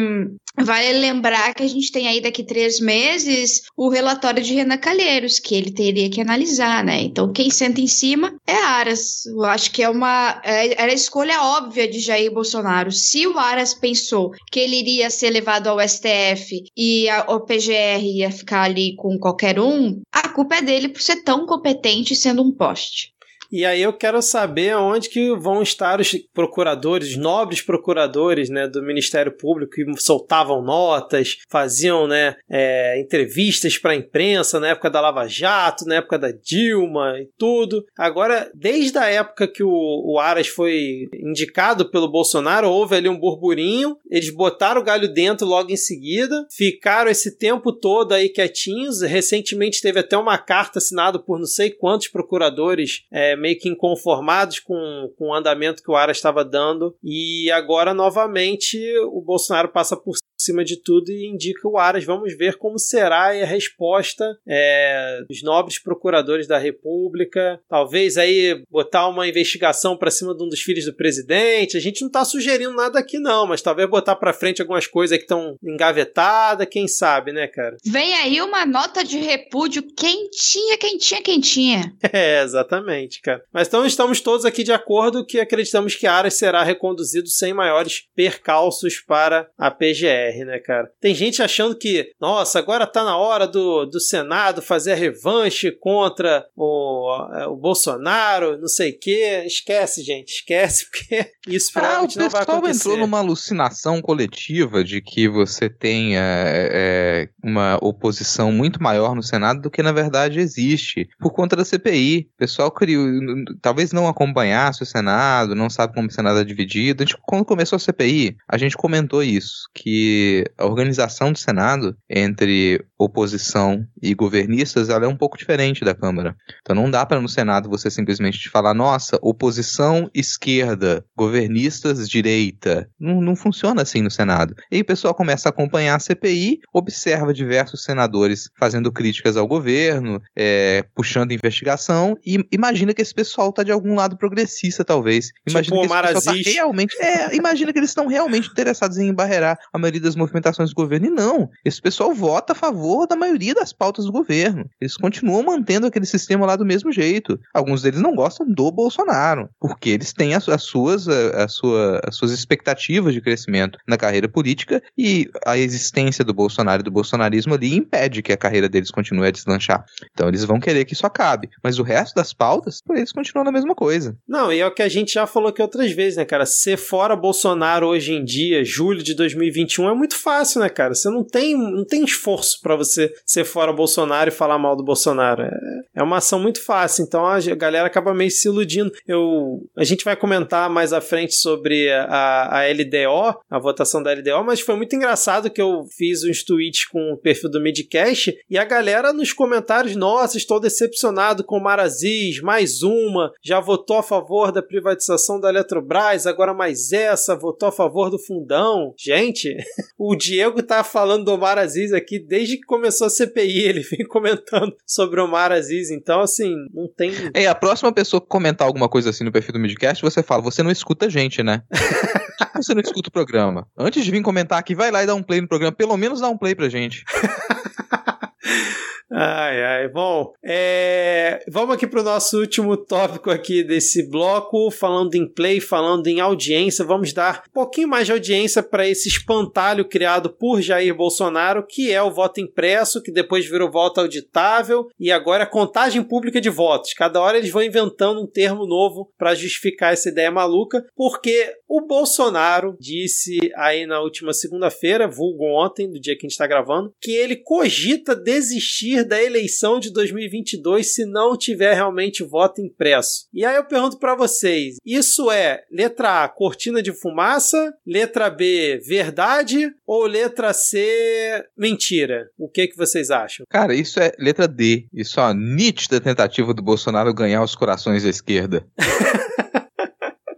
vale lembrar que a gente tem aí daqui três meses o relatório de Renan Calheiros, que ele teria que analisar, né? Então quem senta em cima é Aras. Eu acho que é uma é- era a escolha óbvia de Jair Bolsonaro. Se o Aras pensou que ele iria ser levado ao STF e a, o PGR ia ficar ali com qualquer um, a culpa é dele por ser tão competente sendo um poste. E aí eu quero saber onde que vão estar os procuradores, os nobres procuradores, né, do Ministério Público que soltavam notas, faziam, né, é, entrevistas para a imprensa na época da Lava Jato, na época da Dilma e tudo. Agora, desde a época que o, o Aras foi indicado pelo Bolsonaro, houve ali um burburinho, eles botaram o galho dentro logo em seguida, ficaram esse tempo todo aí quietinhos. Recentemente teve até uma carta assinada por não sei quantos procuradores é, meio que inconformados com, com o andamento que o Aras estava dando. E agora, novamente, o Bolsonaro passa por cima de tudo e indica o Aras. Vamos ver como será a resposta é, dos nobres procuradores da República. Talvez aí botar uma investigação para cima de um dos filhos do presidente. A gente não está sugerindo nada aqui, não, mas talvez botar para frente algumas coisas que estão engavetadas, quem sabe, né, cara? Vem aí uma nota de repúdio quentinha, quentinha, quentinha. É, exatamente, cara. Mas então estamos todos aqui de acordo que acreditamos que Aras será reconduzido sem maiores percalços para a PGR, né, cara? Tem gente achando que, nossa, agora tá na hora do, do Senado fazer a revanche contra o, o Bolsonaro, não sei o quê. Esquece, gente, esquece, porque isso Ah, o provavelmente não vai pessoal acontecer. entrou numa alucinação coletiva de que você tenha é, uma oposição muito maior no Senado do que na verdade existe, por conta da CPI. O pessoal criou, talvez não acompanhasse o Senado, não sabe como o Senado é dividido. A gente, quando começou a CPI, a gente comentou isso, que a organização do Senado entre oposição e governistas ela é um pouco diferente da Câmara. Então não dá para no Senado você simplesmente falar, nossa, oposição esquerda, governistas direita. Não, não funciona assim no Senado. E aí o pessoal começa a acompanhar a CPI, observa diversos senadores fazendo críticas ao governo, é, puxando investigação, e imagina que esse pessoal tá de algum lado progressista, talvez. Imagina Tipo que esse pessoal tá realmente. É, imagina que eles estão realmente interessados em embarrear a maioria das movimentações do governo. E não. Esse pessoal vota a favor da maioria das pautas do governo. Eles continuam mantendo aquele sistema lá do mesmo jeito. Alguns deles não gostam do Bolsonaro, porque eles têm as, as suas, a, a sua, as suas expectativas de crescimento na carreira política e a existência do Bolsonaro e do bolsonarismo ali impede que a carreira deles continue a deslanchar. Então eles vão querer que isso acabe. Mas o resto das pautas, eles continuam a mesma coisa. Não, e é o que a gente já falou aqui outras vezes, né, cara? Ser fora Bolsonaro hoje em dia, julho de 2021, é muito fácil, né, cara? Você não tem, não tem esforço para você ser fora Bolsonaro e falar mal do Bolsonaro. É, é uma ação muito fácil, então a galera acaba meio se iludindo. Eu, a gente vai comentar mais à frente sobre a, a LDO, a votação da LDO, mas foi muito engraçado que eu fiz uns tweets com o perfil do Midcast e a galera nos comentários, nossa, estou decepcionado com o Maraziz, mais uma, já votou a favor da privatização da Eletrobras, agora mais essa, votou a favor do fundão. Gente, o Diego tá falando do Omar Aziz aqui desde que começou a CPI, ele vem comentando sobre o Omar Aziz, então assim, não tem... É, a próxima pessoa que comentar alguma coisa assim no perfil do Midcast, você fala, você não escuta a gente, né? você não escuta o programa. Antes de vir comentar aqui, vai lá e dá um play no programa, pelo menos dá um play pra gente. Ai, ai. Bom, é... vamos aqui para o nosso último tópico aqui desse bloco, falando em play, falando em audiência. Vamos dar um pouquinho mais de audiência para esse espantalho criado por Jair Bolsonaro, que é o voto impresso, que depois virou voto auditável e agora é contagem pública de votos. Cada hora eles vão inventando um termo novo para justificar essa ideia maluca, porque o Bolsonaro disse aí na última segunda-feira, vulgo ontem, do dia que a gente está gravando, que ele cogita desistir da eleição de 2022 se não tiver realmente voto impresso. E aí eu pergunto para vocês: isso é letra A, cortina de fumaça, letra B, verdade ou letra C, mentira? O que que vocês acham? Cara, isso é letra D. Isso é uma nítida tentativa do Bolsonaro ganhar os corações da esquerda.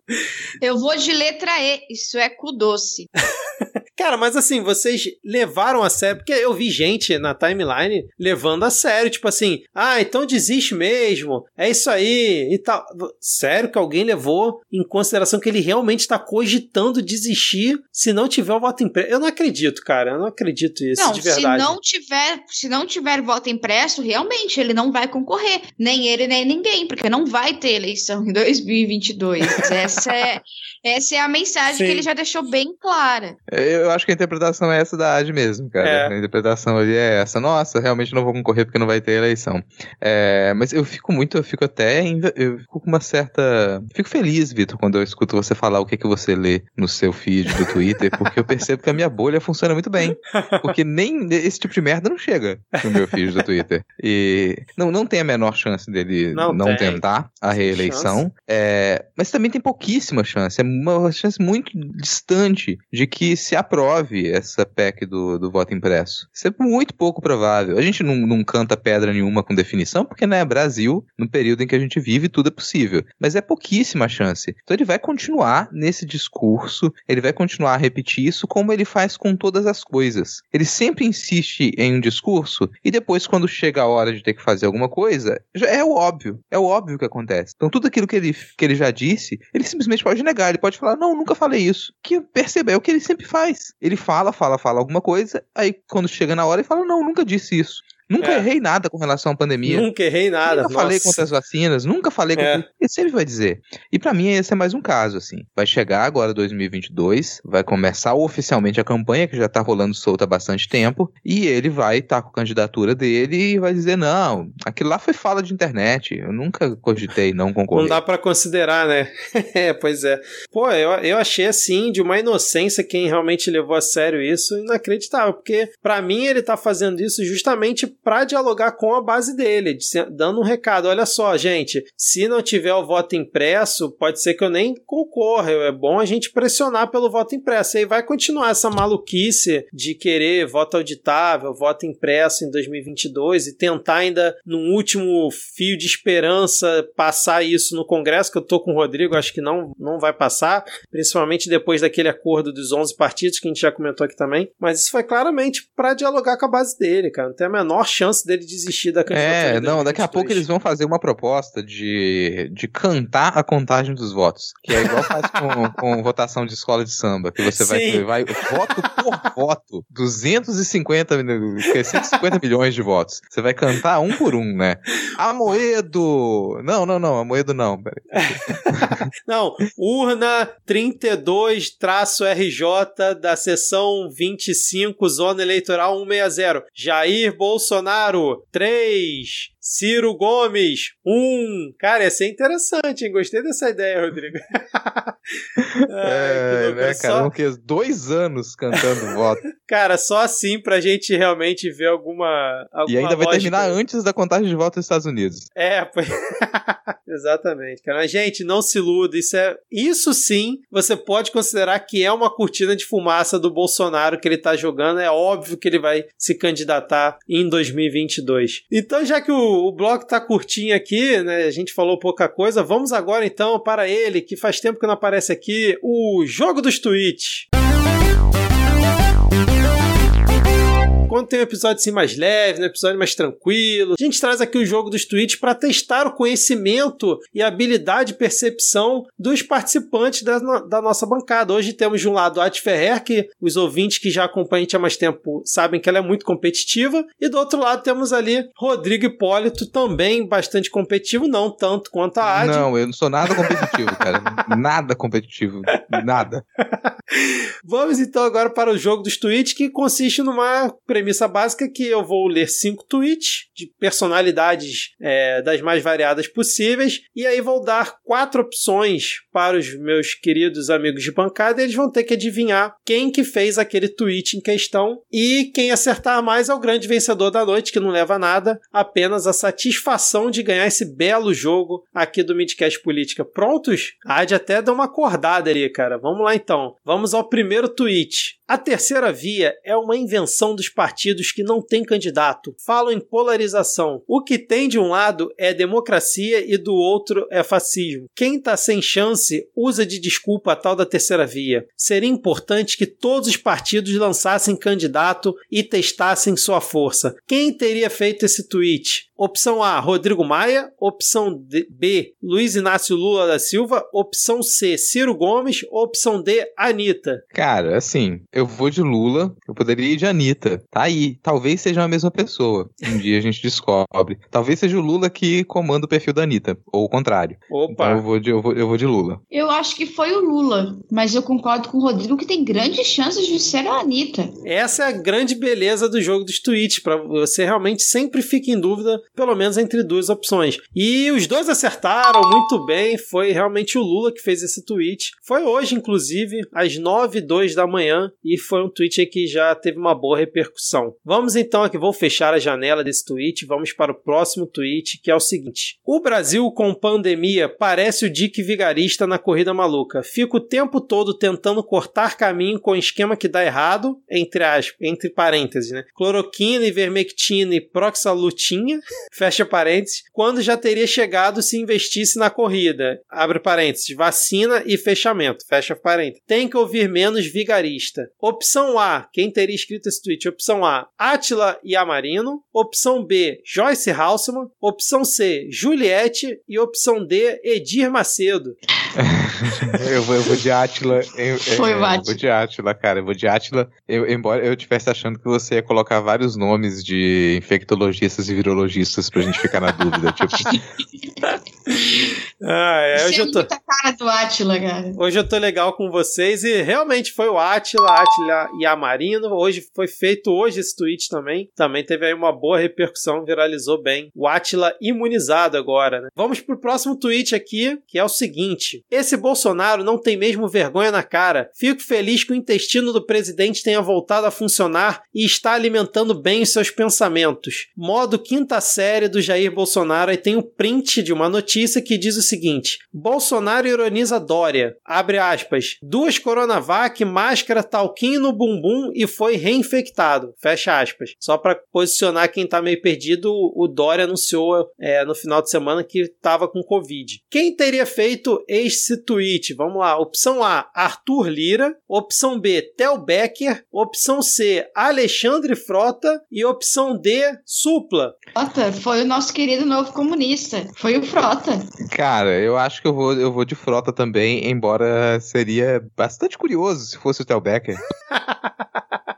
Eu vou de letra E, isso é cu doce. Cara, mas assim, vocês levaram a sério, porque eu vi gente na timeline levando a sério, tipo assim, ah, então desiste mesmo, é isso aí e tal. Sério que alguém levou em consideração que ele realmente está cogitando desistir se não tiver o voto impresso? Eu não acredito, cara, eu não acredito isso, não, de verdade. Se não tiver, se não tiver voto impresso, realmente ele não vai concorrer, nem ele nem ninguém, porque não vai ter eleição em 2022. Essa é essa é a mensagem Sim. que ele já deixou bem clara. Eu acho que a interpretação é essa da AD mesmo, cara. É. A interpretação ali é essa. Nossa, realmente não vou concorrer porque não vai ter eleição. É, mas eu fico muito, eu fico até. Eu fico com uma certa. Fico feliz, Vitor, quando eu escuto você falar o que, que você lê no seu feed do Twitter, porque eu percebo que a minha bolha funciona muito bem. Porque nem esse tipo de merda não chega no meu feed do Twitter. E não, não tem a menor chance dele não, não tentar a reeleição. É, mas também tem pouquíssima chance. É uma chance muito distante de que se aprove essa PEC do, do voto impresso. Isso é muito pouco provável. A gente não, não canta pedra nenhuma com definição, porque, né, Brasil, no período em que a gente vive, tudo é possível. Mas é pouquíssima chance. Então ele vai continuar nesse discurso, ele vai continuar a repetir isso como ele faz com todas as coisas. Ele sempre insiste em um discurso e depois, quando chega a hora de ter que fazer alguma coisa, já é o óbvio. É o óbvio que acontece. Então tudo aquilo que ele, que ele já disse, ele simplesmente pode negar. Ele pode falar, não, nunca falei isso. Que perceba, é o que ele sempre faz. Ele fala, fala, fala alguma coisa, aí quando chega na hora ele fala, não, nunca disse isso. Nunca é. errei nada com relação à pandemia. Nunca errei nada. Nunca falei contra as vacinas, nunca falei é. contra. Ele sempre vai dizer. E para mim esse é mais um caso, assim. Vai chegar agora 2022, vai começar oficialmente a campanha, que já tá rolando solta há bastante tempo, e ele vai estar tá com a candidatura dele e vai dizer: não, aquilo lá foi fala de internet, eu nunca cogitei não concorrer. Não dá para considerar, né? é, pois é. Pô, eu, eu achei assim, de uma inocência quem realmente levou a sério isso, inacreditável, porque para mim ele tá fazendo isso justamente para dialogar com a base dele, dando um recado: olha só, gente, se não tiver o voto impresso, pode ser que eu nem concorra. É bom a gente pressionar pelo voto impresso. Aí vai continuar essa maluquice de querer voto auditável, voto impresso em 2022 e tentar ainda, num último fio de esperança, passar isso no Congresso, que eu tô com o Rodrigo, acho que não, não vai passar, principalmente depois daquele acordo dos 11 partidos que a gente já comentou aqui também. Mas isso foi claramente para dialogar com a base dele, cara. Não tem a menor chance dele desistir da candidatura. É, não, daqui a pouco eles vão fazer uma proposta de, de cantar a contagem dos votos. Que é igual faz com, com votação de escola de samba, que você vai, vai voto por voto, 250, 150 milhões de votos. Você vai cantar um por um, né? Amoedo! Não, não, não, Amoedo não, peraí. não, urna 32-RJ da seção 25, zona eleitoral 160. Jair Bolsonaro Bolsonaro. 3, Ciro Gomes, um. Cara, ia ser interessante, hein? Gostei dessa ideia, Rodrigo. Ai, é, né, cara? Só... Dois anos cantando voto. Cara, só assim pra gente realmente ver alguma. alguma e ainda vai terminar antes da contagem de voto dos Estados Unidos. É, pois. Exatamente, cara. Mas, gente, não se iluda. Isso, é... isso sim você pode considerar que é uma cortina de fumaça do Bolsonaro que ele tá jogando. É óbvio que ele vai se candidatar em 2022. Então, já que o, o bloco tá curtinho aqui, né? A gente falou pouca coisa. Vamos agora então para ele, que faz tempo que não aparece aqui, o jogo dos tweets. Quando tem um episódio assim mais leve, um episódio mais tranquilo, a gente traz aqui o jogo dos tweets para testar o conhecimento e habilidade de percepção dos participantes da, da, nossa bancada. Hoje temos de um lado a Ati Ferrer, que os ouvintes que já acompanham a gente há mais tempo sabem que ela é muito competitiva, e do outro lado temos ali Rodrigo Hipólito, também bastante competitivo, não tanto quanto a Adi. Não, eu não sou nada competitivo, cara. nada competitivo. Nada. Vamos então agora para o jogo dos tweets, que consiste numa premissa básica que eu vou ler cinco tweets de personalidades é, das mais variadas possíveis e aí vou dar quatro opções para os meus queridos amigos de bancada e eles vão ter que adivinhar quem que fez aquele tweet em questão e quem acertar mais é o grande vencedor da noite que não leva nada, apenas a satisfação de ganhar esse belo jogo aqui do Midcast Política. Prontos? Há de até dar uma acordada ali, cara. Vamos lá então. Vamos ao primeiro tweet. A terceira via é uma invenção dos partidos que não têm candidato. Falam em polarização. O que tem de um lado é democracia e do outro é fascismo. Quem está sem chance usa de desculpa a tal da terceira via. Seria importante que todos os partidos lançassem candidato e testassem sua força. Quem teria feito esse tweet? Opção A, Rodrigo Maia. Opção D, B, Luiz Inácio Lula da Silva. Opção C, Ciro Gomes. Opção D, Anitta. Cara, assim, eu vou de Lula, eu poderia ir de Anitta. Tá aí. Talvez seja a mesma pessoa. Um dia a gente descobre. Talvez seja o Lula que comanda o perfil da Anitta. Ou o contrário. Opa. Então eu vou, de, eu, vou, eu vou de Lula. Eu acho que foi o Lula. Mas eu concordo com o Rodrigo que tem grandes chances de ser a Anitta. Essa é a grande beleza do jogo dos tweets. Pra você realmente sempre fica em dúvida pelo menos entre duas opções. E os dois acertaram muito bem, foi realmente o Lula que fez esse tweet. Foi hoje, inclusive, às 9 e 2 da manhã, e foi um tweet que já teve uma boa repercussão. Vamos então aqui, vou fechar a janela desse tweet, vamos para o próximo tweet, que é o seguinte: O Brasil com pandemia parece o Dick Vigarista na corrida maluca. Fica o tempo todo tentando cortar caminho com esquema que dá errado, entre as, entre parênteses, né? Cloroquina, ivermectina e proxalutinha fecha parênteses, quando já teria chegado se investisse na corrida, abre parênteses, vacina e fechamento, fecha parênteses. Tem que ouvir menos vigarista. Opção A, quem teria escrito esse tweet? Opção A, Atila Yamarino. Opção B, Joyce Halseman. Opção C, Juliette. E opção D, Edir Macedo. Eu, vou, eu vou de Atila. Eu, Foi eu, eu vou de Atila, cara. Eu vou de Atila. Eu, embora eu estivesse achando que você ia colocar vários nomes de infectologistas e virologistas pra gente ficar na dúvida. tipo. ah, é, hoje eu tô... cara do Atila, cara. Hoje eu tô legal com vocês e realmente foi o Atila, Atila e a Marino. Hoje foi feito hoje esse tweet também. Também teve aí uma boa repercussão, viralizou bem. O Atila imunizado agora, né? Vamos pro próximo tweet aqui, que é o seguinte: esse Bolsonaro não tem mesmo vergonha na cara. Fico feliz que o intestino do presidente tenha voltado a funcionar e está alimentando bem os seus pensamentos. Modo quinta série do Jair Bolsonaro e tem o um print de uma notícia que diz o seguinte: Bolsonaro ironiza Dória. Abre aspas. Duas Coronavac, máscara, talquinho no bumbum e foi reinfectado. Fecha aspas. Só para posicionar quem tá meio perdido, o Dória anunciou é, no final de semana que estava com Covid. Quem teria feito esse esse tweet. Vamos lá. Opção A, Arthur Lira. Opção B, Tel Becker. Opção C, Alexandre Frota. E opção D, Supla. Frota, foi o nosso querido novo comunista. Foi o Frota. Cara, eu acho que eu vou, eu vou de Frota também, embora seria bastante curioso se fosse o Tel Becker.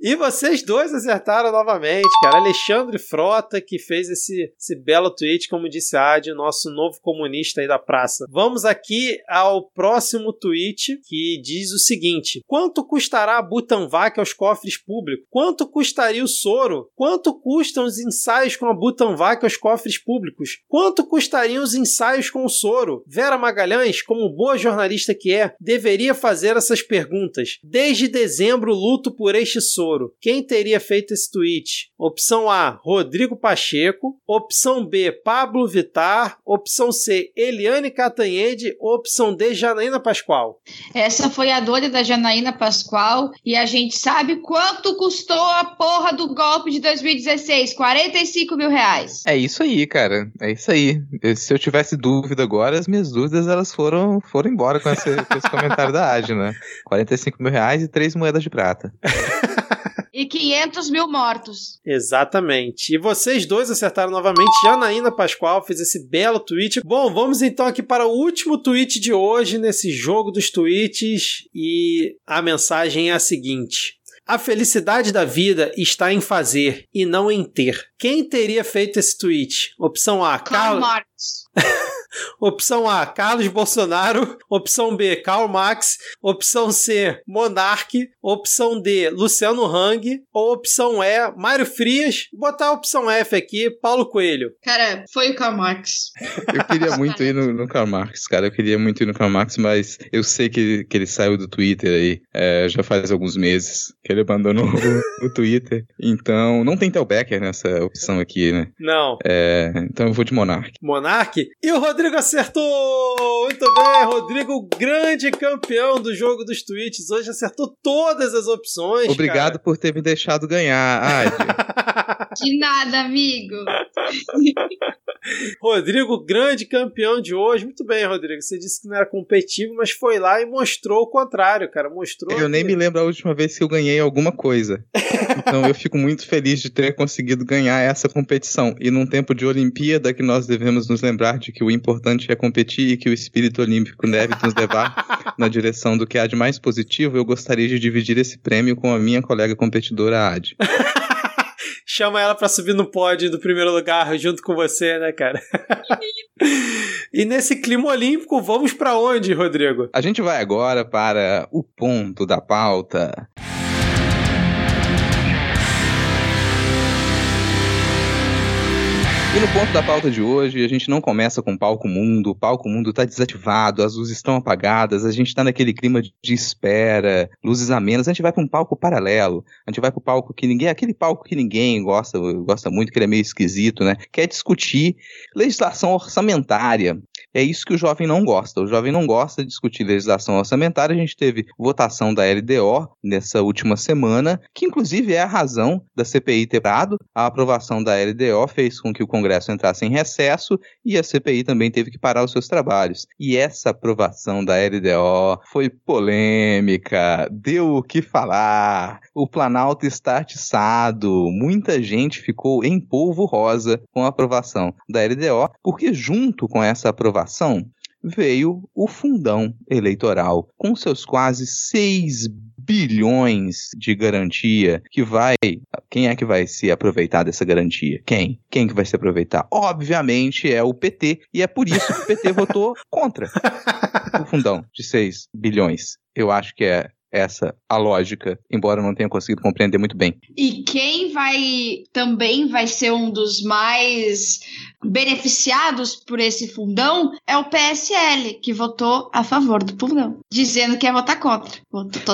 e vocês dois acertaram novamente, cara. Alexandre Frota, que fez esse, esse belo tweet, como disse a Adi, nosso novo comunista aí da praça. Vamos aqui ao próximo tweet, que diz o seguinte: Quanto custará a Butanvac aos cofres públicos? Quanto custaria o soro? Quanto custam os ensaios com a Butanvac aos cofres públicos? Quanto custariam os ensaios com o soro? Vera Magalhães, como boa jornalista que é, deveria fazer essas perguntas. Desde dezembro luto por este soro. Quem teria feito esse tweet? Opção A, Rodrigo Pacheco. Opção B, Pablo Vitar. Opção C, Eliane Catanhede. Opção D, Janaína Pascoal. Essa foi a dor da Janaína Pascoal e a gente sabe quanto custou a porra do golpe de 2016, 45 mil reais. É isso aí, cara. É isso aí. Se eu tivesse dúvida agora, as minhas dúvidas elas foram, foram embora com esse, com esse comentário da né? 45 mil reais e três moedas de prata. e 500 mil mortos. Exatamente. E vocês dois acertaram novamente. Janaína Pascoal fez esse belo tweet. Bom, vamos então aqui para o último tweet de hoje nesse jogo dos tweets. E a mensagem é a seguinte. A felicidade da vida está em fazer e não em ter. Quem teria feito esse tweet? Opção A, Karl Marx. Opção A, Carlos Bolsonaro. Opção B, Karl Marx. Opção C, Monarque. Opção D, Luciano Hang. Ou opção E, Mário Frias. Vou botar a opção F aqui, Paulo Coelho. Cara, foi o Karl Marx. Eu queria muito ir no, no Karl Marx, cara. Eu queria muito ir no Karl Marx, mas eu sei que, que ele saiu do Twitter aí é, já faz alguns meses que ele abandonou o, o, Twitter. Então, não tem Tel Becker nessa opção aqui, né? Não. É, então eu vou de Monarque. Monarque? E o Rodrigo Rodrigo acertou! Muito bem, Rodrigo, grande campeão do jogo dos tweets. Hoje acertou todas as opções. Obrigado cara. por ter me deixado ganhar, De nada, amigo. Rodrigo, grande campeão de hoje. Muito bem, Rodrigo. Você disse que não era competitivo, mas foi lá e mostrou o contrário, cara. Mostrou. Eu que... nem me lembro a última vez que eu ganhei alguma coisa. então eu fico muito feliz de ter conseguido ganhar essa competição. E num tempo de Olimpíada que nós devemos nos lembrar de que o importante é competir e que o espírito olímpico deve nos levar na direção do que há de mais positivo, eu gostaria de dividir esse prêmio com a minha colega competidora Ad. chama ela para subir no pódio do primeiro lugar junto com você, né, cara? e nesse clima olímpico, vamos para onde, Rodrigo? A gente vai agora para o ponto da pauta. E no ponto da pauta de hoje, a gente não começa com palco mundo, o palco mundo está desativado, as luzes estão apagadas, a gente está naquele clima de espera, luzes amenas, a gente vai para um palco paralelo, a gente vai para o palco que ninguém, aquele palco que ninguém gosta, gosta muito, que ele é meio esquisito, né? Quer discutir legislação orçamentária. É isso que o jovem não gosta. O jovem não gosta de discutir legislação orçamentária. A gente teve votação da LDO nessa última semana, que inclusive é a razão da CPI ter parado. A aprovação da LDO fez com que o Congresso entrasse em recesso e a CPI também teve que parar os seus trabalhos. E essa aprovação da LDO foi polêmica, deu o que falar. O Planalto está atiçado. Muita gente ficou em polvo rosa com a aprovação da LDO, porque junto com essa aprovação veio o fundão eleitoral, com seus quase 6 bilhões de garantia que vai. Quem é que vai se aproveitar dessa garantia? Quem? Quem que vai se aproveitar? Obviamente é o PT, e é por isso que o PT votou contra o fundão de 6 bilhões. Eu acho que é essa a lógica, embora eu não tenha conseguido compreender muito bem. E quem vai também vai ser um dos mais beneficiados por esse fundão é o PSL, que votou a favor do fundão, dizendo que ia votar contra.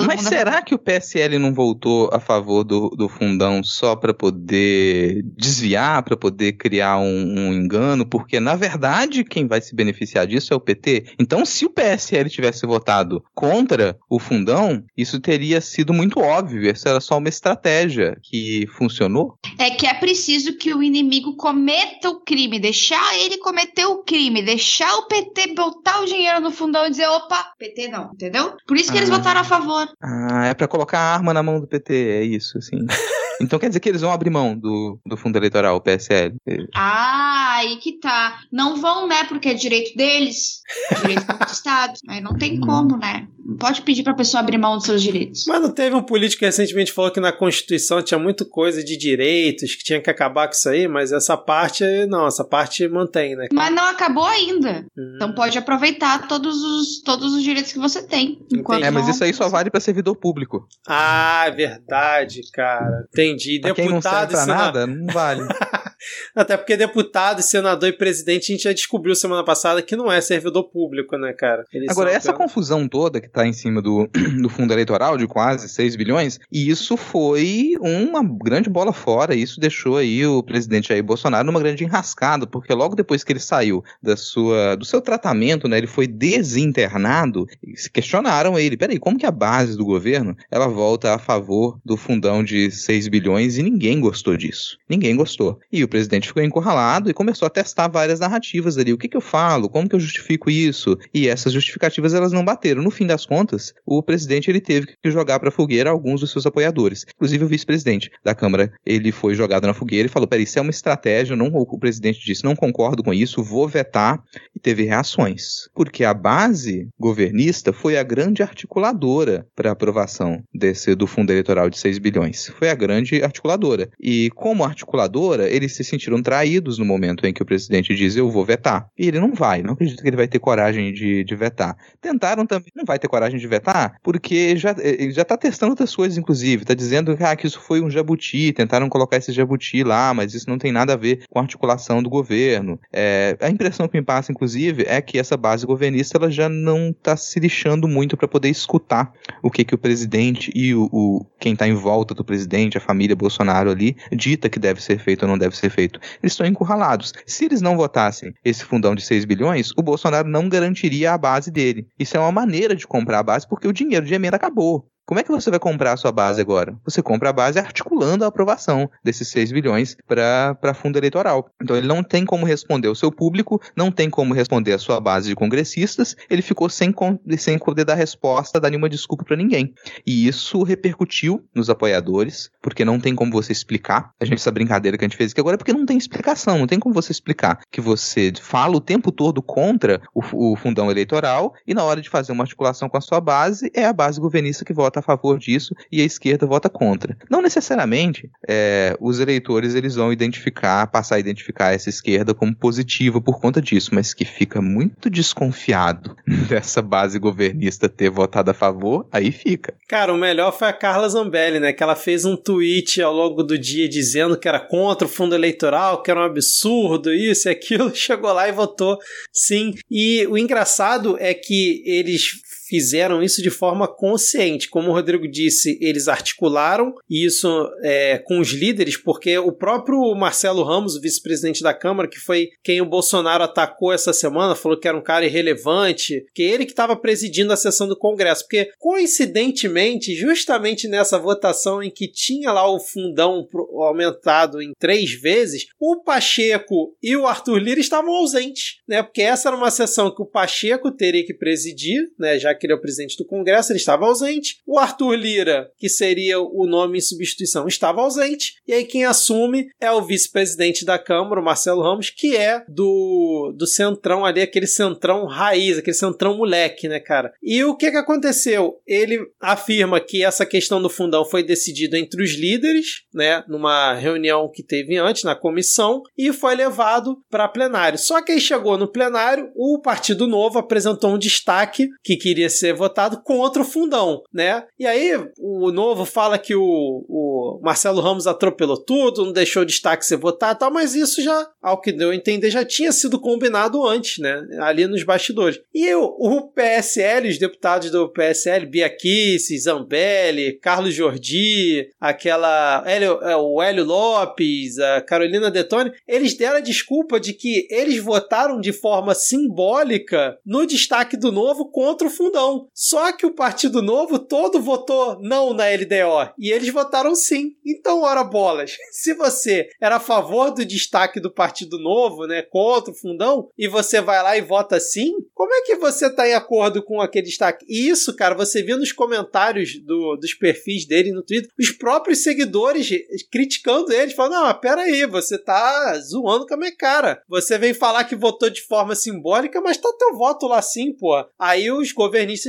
Mas será que o PSL não votou a favor do, do fundão só para poder desviar, para poder criar um, um, engano? Porque, na verdade, quem vai se beneficiar disso é o PT. Então, se o PSL tivesse votado contra o fundão, isso teria sido muito óbvio. Essa era só uma estratégia que funcionou. É que é preciso que o inimigo cometa o crime deixar ele cometer o crime, deixar o PT botar o dinheiro no fundão e dizer, opa, PT não, entendeu? Por isso que ah. eles votaram a favor. Ah, é para colocar a arma na mão do PT, é isso, assim. Então quer dizer que eles vão abrir mão do, do fundo eleitoral, o PSL? Ah, Aí que tá. Não vão, né? Porque é direito deles, direito do Estado. Aí não tem como, né? Não pode pedir pra pessoa abrir mão dos seus direitos. Mas não teve um político que recentemente falou que na Constituição tinha muita coisa de direitos, que tinha que acabar com isso aí, mas essa parte, não, essa parte mantém, né? Mas não acabou ainda. Hum. Então pode aproveitar todos os, todos os direitos que você tem. É, mas isso aí só vale para servidor público. Ah, é verdade, cara. Entendi. Pra quem não serve pra nada, não vale. Até porque deputado, senador e presidente, a gente já descobriu semana passada que não é servidor público, né, cara? Eles Agora, essa confusão toda que tá em cima do, do fundo eleitoral de quase 6 bilhões, e isso foi uma grande bola fora. Isso deixou aí o presidente Jair Bolsonaro numa grande enrascada, porque logo depois que ele saiu da sua, do seu tratamento, né, ele foi desinternado, se questionaram ele, peraí, como que a base do governo, ela volta a favor do fundão de 6 bilhões e ninguém gostou disso. Ninguém gostou. E o presidente ficou encurralado e começou a testar várias narrativas ali. O que, que eu falo? Como que eu justifico isso? E essas justificativas elas não bateram. No fim das contas, o presidente ele teve que jogar para fogueira alguns dos seus apoiadores. Inclusive o vice-presidente da Câmara, ele foi jogado na fogueira e falou: "Peraí, isso é uma estratégia, não o presidente disse: "Não concordo com isso, vou vetar". E teve reações, porque a base governista foi a grande articuladora para a aprovação desse do fundo eleitoral de 6 bilhões. Foi a grande articuladora. E como articuladora, eles se sentiram traídos no momento em que o presidente diz eu vou vetar. E ele não vai, não acredito que ele vai ter coragem de, de vetar. Tentaram também, não vai ter coragem de vetar, porque já, ele já está testando outras coisas, inclusive. Está dizendo ah, que isso foi um jabuti, tentaram colocar esse jabuti lá, mas isso não tem nada a ver com a articulação do governo. É, a impressão que me passa, inclusive, é que essa base governista ela já não está se lixando muito para poder escutar o que, que o presidente e o, o quem está em volta do presidente, a família Bolsonaro ali, dita que deve ser feito ou não deve ser feito. Eles estão encurralados. Se eles não votassem esse fundão de 6 bilhões, o Bolsonaro não garantiria a base dele. Isso é uma maneira de comprar a base porque o dinheiro de emenda acabou. Como é que você vai comprar a sua base agora? Você compra a base articulando a aprovação desses 6 bilhões para fundo eleitoral. Então ele não tem como responder ao seu público, não tem como responder à sua base de congressistas, ele ficou sem, sem poder dar resposta, dar nenhuma desculpa para ninguém. E isso repercutiu nos apoiadores, porque não tem como você explicar. A gente, essa brincadeira que a gente fez aqui agora é porque não tem explicação, não tem como você explicar que você fala o tempo todo contra o, o fundão eleitoral e na hora de fazer uma articulação com a sua base, é a base governista que vota a favor disso e a esquerda vota contra. Não necessariamente é, os eleitores eles vão identificar, passar a identificar essa esquerda como positiva por conta disso, mas que fica muito desconfiado dessa base governista ter votado a favor, aí fica. Cara, o melhor foi a Carla Zambelli, né? Que ela fez um tweet ao longo do dia dizendo que era contra o fundo eleitoral, que era um absurdo, isso e aquilo. Chegou lá e votou sim. E o engraçado é que eles fizeram isso de forma consciente. Como o Rodrigo disse, eles articularam isso é, com os líderes, porque o próprio Marcelo Ramos, o vice-presidente da Câmara, que foi quem o Bolsonaro atacou essa semana, falou que era um cara irrelevante, que ele que estava presidindo a sessão do Congresso. Porque, coincidentemente, justamente nessa votação em que tinha lá o fundão aumentado em três vezes, o Pacheco e o Arthur Lira estavam ausentes, né? Porque essa era uma sessão que o Pacheco teria que presidir, né? Já que ele é o presidente do Congresso, ele estava ausente. O Arthur Lira, que seria o nome em substituição, estava ausente. E aí quem assume é o vice-presidente da Câmara, o Marcelo Ramos, que é do, do centrão ali, aquele centrão raiz, aquele centrão moleque, né, cara? E o que que aconteceu? Ele afirma que essa questão do fundão foi decidida entre os líderes, né, numa reunião que teve antes na comissão e foi levado para plenário. Só que aí chegou no plenário, o Partido Novo apresentou um destaque que queria ser votado contra o fundão, né? E aí o Novo fala que o, o Marcelo Ramos atropelou tudo, não deixou o destaque ser votado tal, mas isso já, ao que deu a entender, já tinha sido combinado antes, né? Ali nos bastidores. E o, o PSL, os deputados do PSL, Bia Kicis, Zambelli, Carlos Jordi, aquela Hélio, é, o Hélio Lopes, a Carolina Detone, eles deram a desculpa de que eles votaram de forma simbólica no destaque do Novo contra o fundão fundão. Só que o Partido Novo todo votou não na LDO e eles votaram sim. Então, ora bolas, se você era a favor do destaque do Partido Novo, né, contra o fundão, e você vai lá e vota sim, como é que você tá em acordo com aquele destaque? E isso, cara, você viu nos comentários do, dos perfis dele no Twitter, os próprios seguidores criticando ele, falando, não, pera aí, você tá zoando com a minha cara. Você vem falar que votou de forma simbólica, mas tá teu voto lá sim, pô. Aí os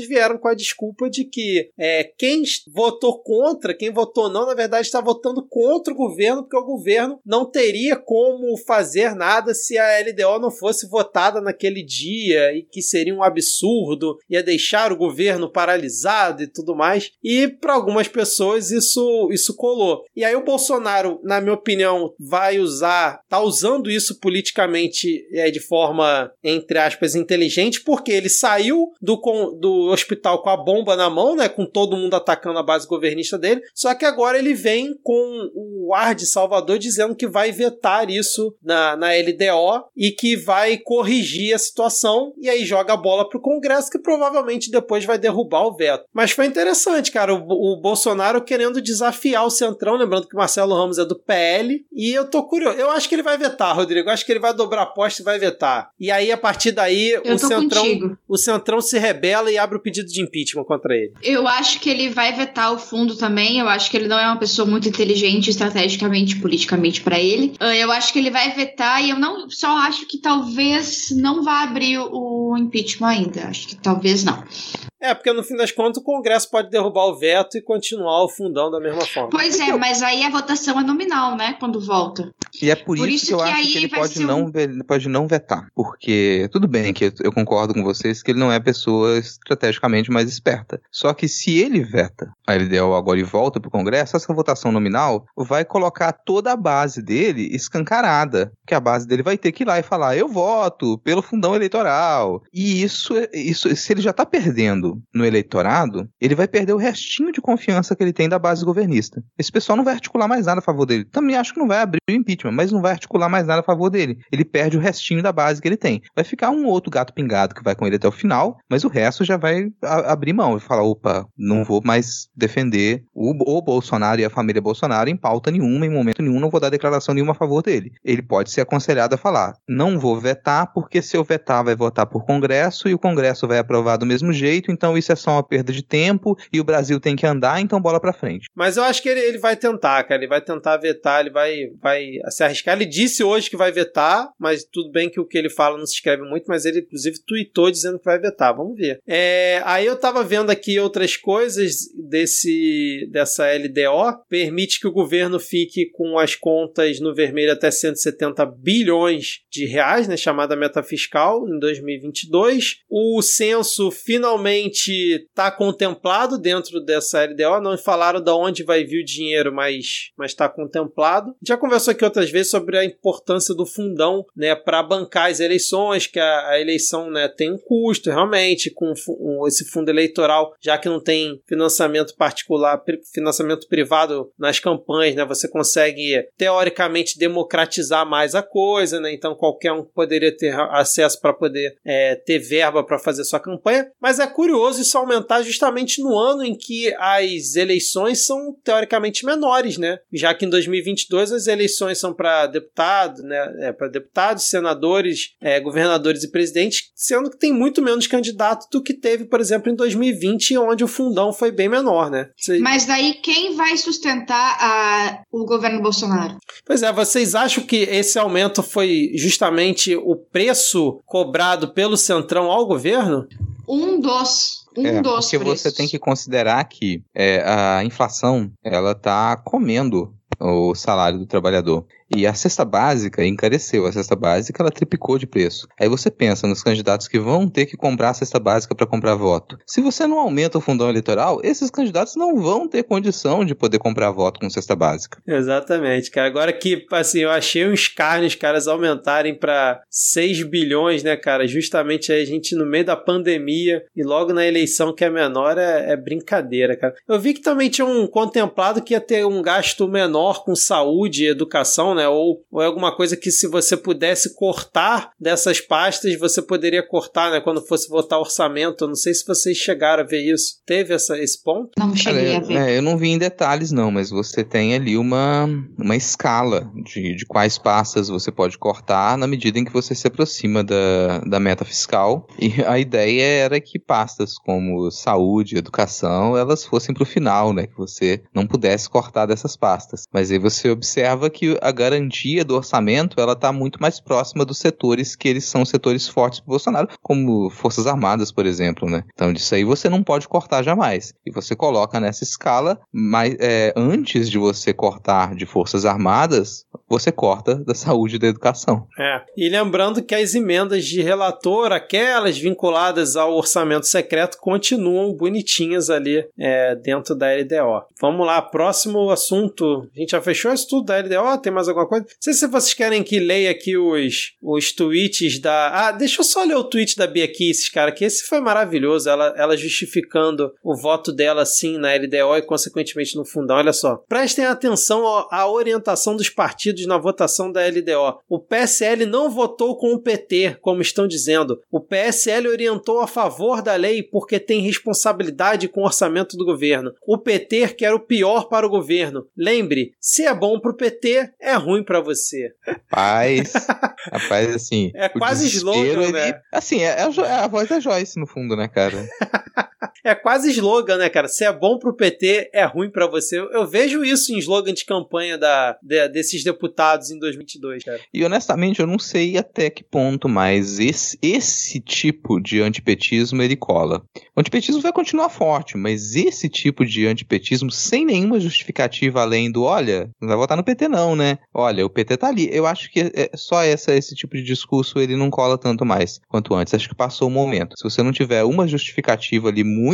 vieram com a desculpa de que é, quem votou contra, quem votou não, na verdade está votando contra o governo, porque o governo não teria como fazer nada se a LDO não fosse votada naquele dia e que seria um absurdo, ia deixar o governo paralisado e tudo mais. E para algumas pessoas isso, isso colou. E aí o Bolsonaro, na minha opinião, vai usar, tá usando isso politicamente é, de forma, entre aspas, inteligente, porque ele saiu do, do hospital com a bomba na mão, né? Com todo mundo atacando a base governista dele. Só que agora ele vem com o ar de Salvador dizendo que vai vetar isso na, na LDO e que vai corrigir a situação. E aí joga a bola pro Congresso, que provavelmente depois vai derrubar o veto. Mas foi interessante, cara. O, o Bolsonaro querendo desafiar o Centrão, lembrando que o Marcelo Ramos é do PL. E eu tô curioso. Eu acho que ele vai vetar, Rodrigo. Eu acho que ele vai dobrar a aposta e vai vetar. E aí, a partir daí, eu o Centrão, o Centrão se rebela e abre o pedido de impeachment contra ele. Eu acho que ele vai vetar o fundo também. Eu acho que ele não é uma pessoa muito inteligente estrategicamente, politicamente para ele. Ah, eu acho que ele vai vetar e eu não só acho que talvez não vá abrir o impeachment ainda. Acho que talvez não. É, porque no fim das contas o Congresso pode derrubar o veto e continuar o fundão da mesma forma. Pois é, mas aí a votação é nominal, né? Quando volta. E é por, por isso, isso, que eu que acho que ele pode não, um... pode não vetar. Porque, tudo bem que eu concordo com vocês que ele não é a pessoa estrategicamente mais esperta. Só que se ele veta a LDO agora e volta pro Congresso, essa votação nominal vai colocar toda a base dele escancarada. Que a base dele vai ter que ir lá e falar: eu voto pelo fundão eleitoral. E isso, isso se ele já tá perdendo no eleitorado, ele vai perder o restinho de confiança que ele tem da base governista. Esse pessoal não vai articular mais nada a favor dele. Também acho que não vai abrir o impeachment, mas não vai articular mais nada a favor dele. Ele perde o restinho da base que ele tem. Vai ficar um outro gato pingado que vai com ele até o final, mas o resto já vai abrir mão e falar: opa, não vou mais defender o, o Bolsonaro e a família Bolsonaro em pauta nenhuma, em momento nenhum, não vou dar declaração nenhuma a favor dele. Ele pode ser aconselhado a falar: não vou vetar, porque se eu vetar, vai votar por Congresso e o Congresso vai aprovar do mesmo jeito, então isso é só uma perda de tempo e o Brasil tem que andar, então bola pra frente. Mas eu acho que ele, ele vai tentar, cara. Ele vai tentar vetar, ele vai, vai se arriscar. Ele disse hoje que vai vetar, mas tudo bem que o que ele fala não se escreve muito, mas ele inclusive tweetou dizendo que vai vetar. Vamos ver. É, aí eu tava vendo aqui outras coisas desse dessa LDO. Permite que o governo fique com as contas no vermelho até 170 bilhões de reais, né, chamada meta fiscal, em 2022. O censo finalmente realmente está contemplado dentro dessa LDO. Não falaram de onde vai vir o dinheiro, mas está contemplado. Já conversou aqui outras vezes sobre a importância do fundão né, para bancar as eleições, que a, a, eleição né, tem um custo, realmente, com esse fundo eleitoral, já que não tem financiamento particular, financiamento privado nas campanhas, né, você consegue teoricamente democratizar mais a coisa, né, então qualquer um poderia ter acesso para poder é, ter verba para fazer sua campanha. Mas é curioso curioso isso aumentar justamente no ano em que as eleições são teoricamente menores, né? Já que em 2022 as eleições são para deputado, né? É, para deputados, senadores, é, governadores e presidentes, sendo que tem muito menos candidato do que teve, por exemplo, em 2020, onde o fundão foi bem menor, né? Você... Mas daí quem vai sustentar a... o governo Bolsonaro? Pois é, vocês acham que esse aumento foi justamente o preço cobrado pelo Centrão ao governo? Um dos um é, dos porque preços. você tem que considerar que é, a inflação ela está comendo o salário do trabalhador. E a cesta básica encareceu, a cesta básica ela triplicou de preço. Aí você pensa nos candidatos que vão ter que comprar a cesta básica para comprar voto. Se você não aumenta o fundão eleitoral, esses candidatos não vão ter condição de poder comprar voto com cesta básica. Exatamente, cara. Agora que, assim, eu achei uns carnes, caras aumentarem para 6 bilhões, né, cara? Justamente aí a gente no meio da pandemia e logo na eleição que é menor é, é brincadeira, cara. Eu vi que também tinha um contemplado que ia ter um gasto menor com saúde e educação, né? Né? Ou, ou é alguma coisa que se você pudesse cortar dessas pastas, você poderia cortar, né? Quando fosse votar orçamento. Eu não sei se vocês chegaram a ver isso. Teve essa, esse ponto? Não cheguei Cara, a ver. é, eu não vi em detalhes, não, mas você tem ali uma, uma escala de, de quais pastas você pode cortar na medida em que você se aproxima da, da meta fiscal. E a ideia era que pastas como saúde, educação, elas fossem para o final, né? Que você não pudesse cortar dessas pastas. Mas aí você observa que a garantia do orçamento ela está muito mais próxima dos setores que eles são setores fortes para Bolsonaro, como Forças Armadas, por exemplo, né? Então disso aí você não pode cortar jamais. E você coloca nessa escala, mas é, antes de você cortar de Forças Armadas, você corta da saúde e da educação. É. E lembrando que as emendas de relator, aquelas vinculadas ao orçamento secreto, continuam bonitinhas ali é, dentro da LDO. Vamos lá, próximo assunto. A gente já fechou isso tudo da LDO? Tem mais alguma coisa? Não sei se vocês querem que leia aqui os, os tweets da. Ah, deixa eu só ler o tweet da Bia Kisses, cara, que esse foi maravilhoso. Ela, ela justificando o voto dela, sim, na LDO e, consequentemente, no fundão. Olha só. Prestem atenção à orientação dos partidos na votação da LDO. O PSL não votou com o PT, como estão dizendo. O PSL orientou a favor da lei porque tem responsabilidade com o orçamento do governo. O PT quer o pior para o governo. Lembre, se é bom para o PT, é ruim para você. Rapaz, rapaz, assim. É quase slogan, ele- né? Assim, é, é é a voz da Joyce, no fundo, né, cara? É quase slogan, né, cara? Se é bom pro PT, é ruim pra você. Eu, eu vejo isso em slogan de campanha da, de- desses deputados em 2022, cara. E honestamente, eu não sei até que ponto mais esse, esse tipo de antipetismo ele cola. O antipetismo vai continuar forte, mas esse tipo de antipetismo, sem nenhuma justificativa além do olha, não vai votar no PT, não, né? Olha, o PT tá ali. Eu acho que é só essa, esse tipo de discurso ele não cola tanto mais quanto antes. Acho que passou o momento. Se você não tiver uma justificativa ali muito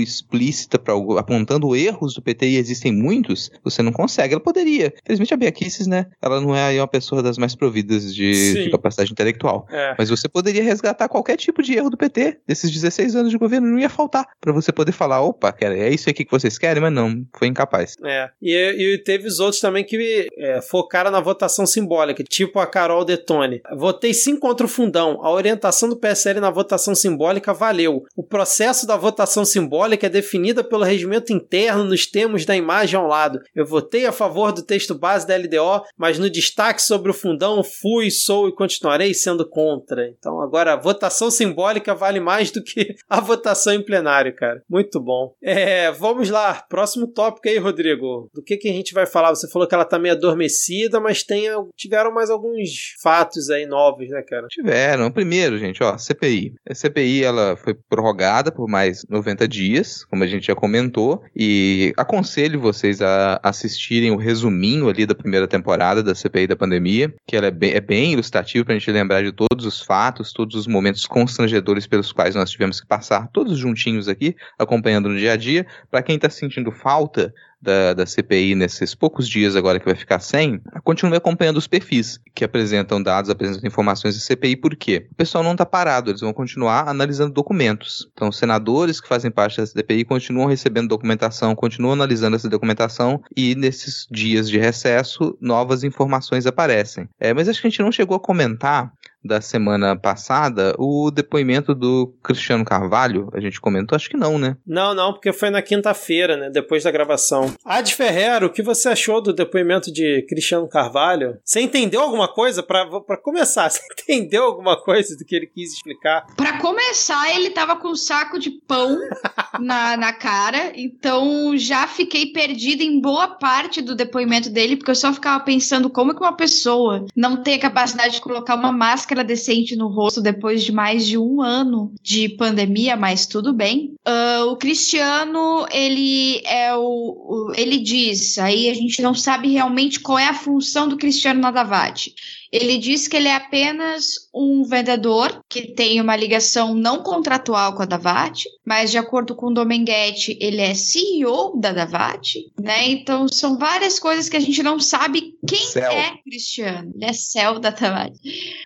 explícita para apontando erros do PT, e existem muitos, você não consegue. Ela poderia. Infelizmente a Bia Kicis, né? Ela não é aí uma pessoa das mais providas de, de capacidade intelectual. É. Mas você poderia resgatar qualquer tipo de erro do PT. Desses 16 anos de governo não ia faltar. Pra você poder falar, opa, cara, é isso aqui que vocês querem? Mas não, foi incapaz. É. E, e teve os outros também que é, focaram na votação simbólica, tipo a Carol Detone. Votei sim contra o fundão. A orientação do PSL na votação simbólica valeu. O processo da votação simbólica é definida pelo regimento interno nos termos da imagem ao lado. Eu votei a favor do texto base da LDO, mas no destaque sobre o fundão fui, sou e continuarei sendo contra. Então agora a votação simbólica vale mais do que a votação em plenário, cara. Muito bom. É, vamos lá. Próximo tópico aí, Rodrigo. Do que, que a gente vai falar? Você falou que ela tá meio adormecida, mas tem, tiveram mais alguns fatos aí novos, né, cara? Tiveram. Primeiro, gente, ó, CPI. A CPI ela foi prorrogada por mais 90 dias, como a gente já comentou, e aconselho vocês a assistirem o resuminho ali da primeira temporada da CPI da pandemia, que ela é bem, é bem ilustrativo pra gente lembrar de todos os fatos, todos os momentos constrangedores pelos quais nós tivemos que passar, todos juntinhos aqui, acompanhando no dia a dia. Pra quem tá sentindo falta da, da CPI nesses poucos dias agora que vai ficar sem, continue acompanhando os perfis que apresentam dados, apresentam informações da CPI, por quê? O pessoal não está parado, eles vão continuar analisando documentos. Então, senadores que fazem parte da CPI continuam recebendo documentação, continuam analisando essa documentação e nesses dias de recesso, novas informações aparecem. É, mas acho que a gente não chegou a comentar da semana passada o depoimento do Cristiano Carvalho. A gente comentou? Acho que não, né? Não, não, porque foi na quinta-feira, né? Depois da gravação. Ad Ferrero, o que você achou do depoimento de Cristiano Carvalho? Você entendeu alguma coisa? Pra, pra começar, você entendeu alguma coisa do que ele quis explicar? Pra começar, ele tava com um saco de pão na, na cara, então já fiquei perdida em boa parte do depoimento dele, porque eu só ficava pensando como que uma pessoa não tem a capacidade de colocar uma máscara decente no rosto depois de mais de um ano de pandemia, mas tudo bem. Ah, o Cristiano, ele é o, o- Ele diz, aí a gente não sabe realmente qual é a função do Cristiano Nadavati. Ele diz que ele é apenas um vendedor que tem uma ligação não contratual com a Davati, mas de acordo com o Domenguete, ele é CEO da Davati, né? Então são várias coisas que a gente não sabe quem Céu. é Cristiano. Ele é CEO da Davati.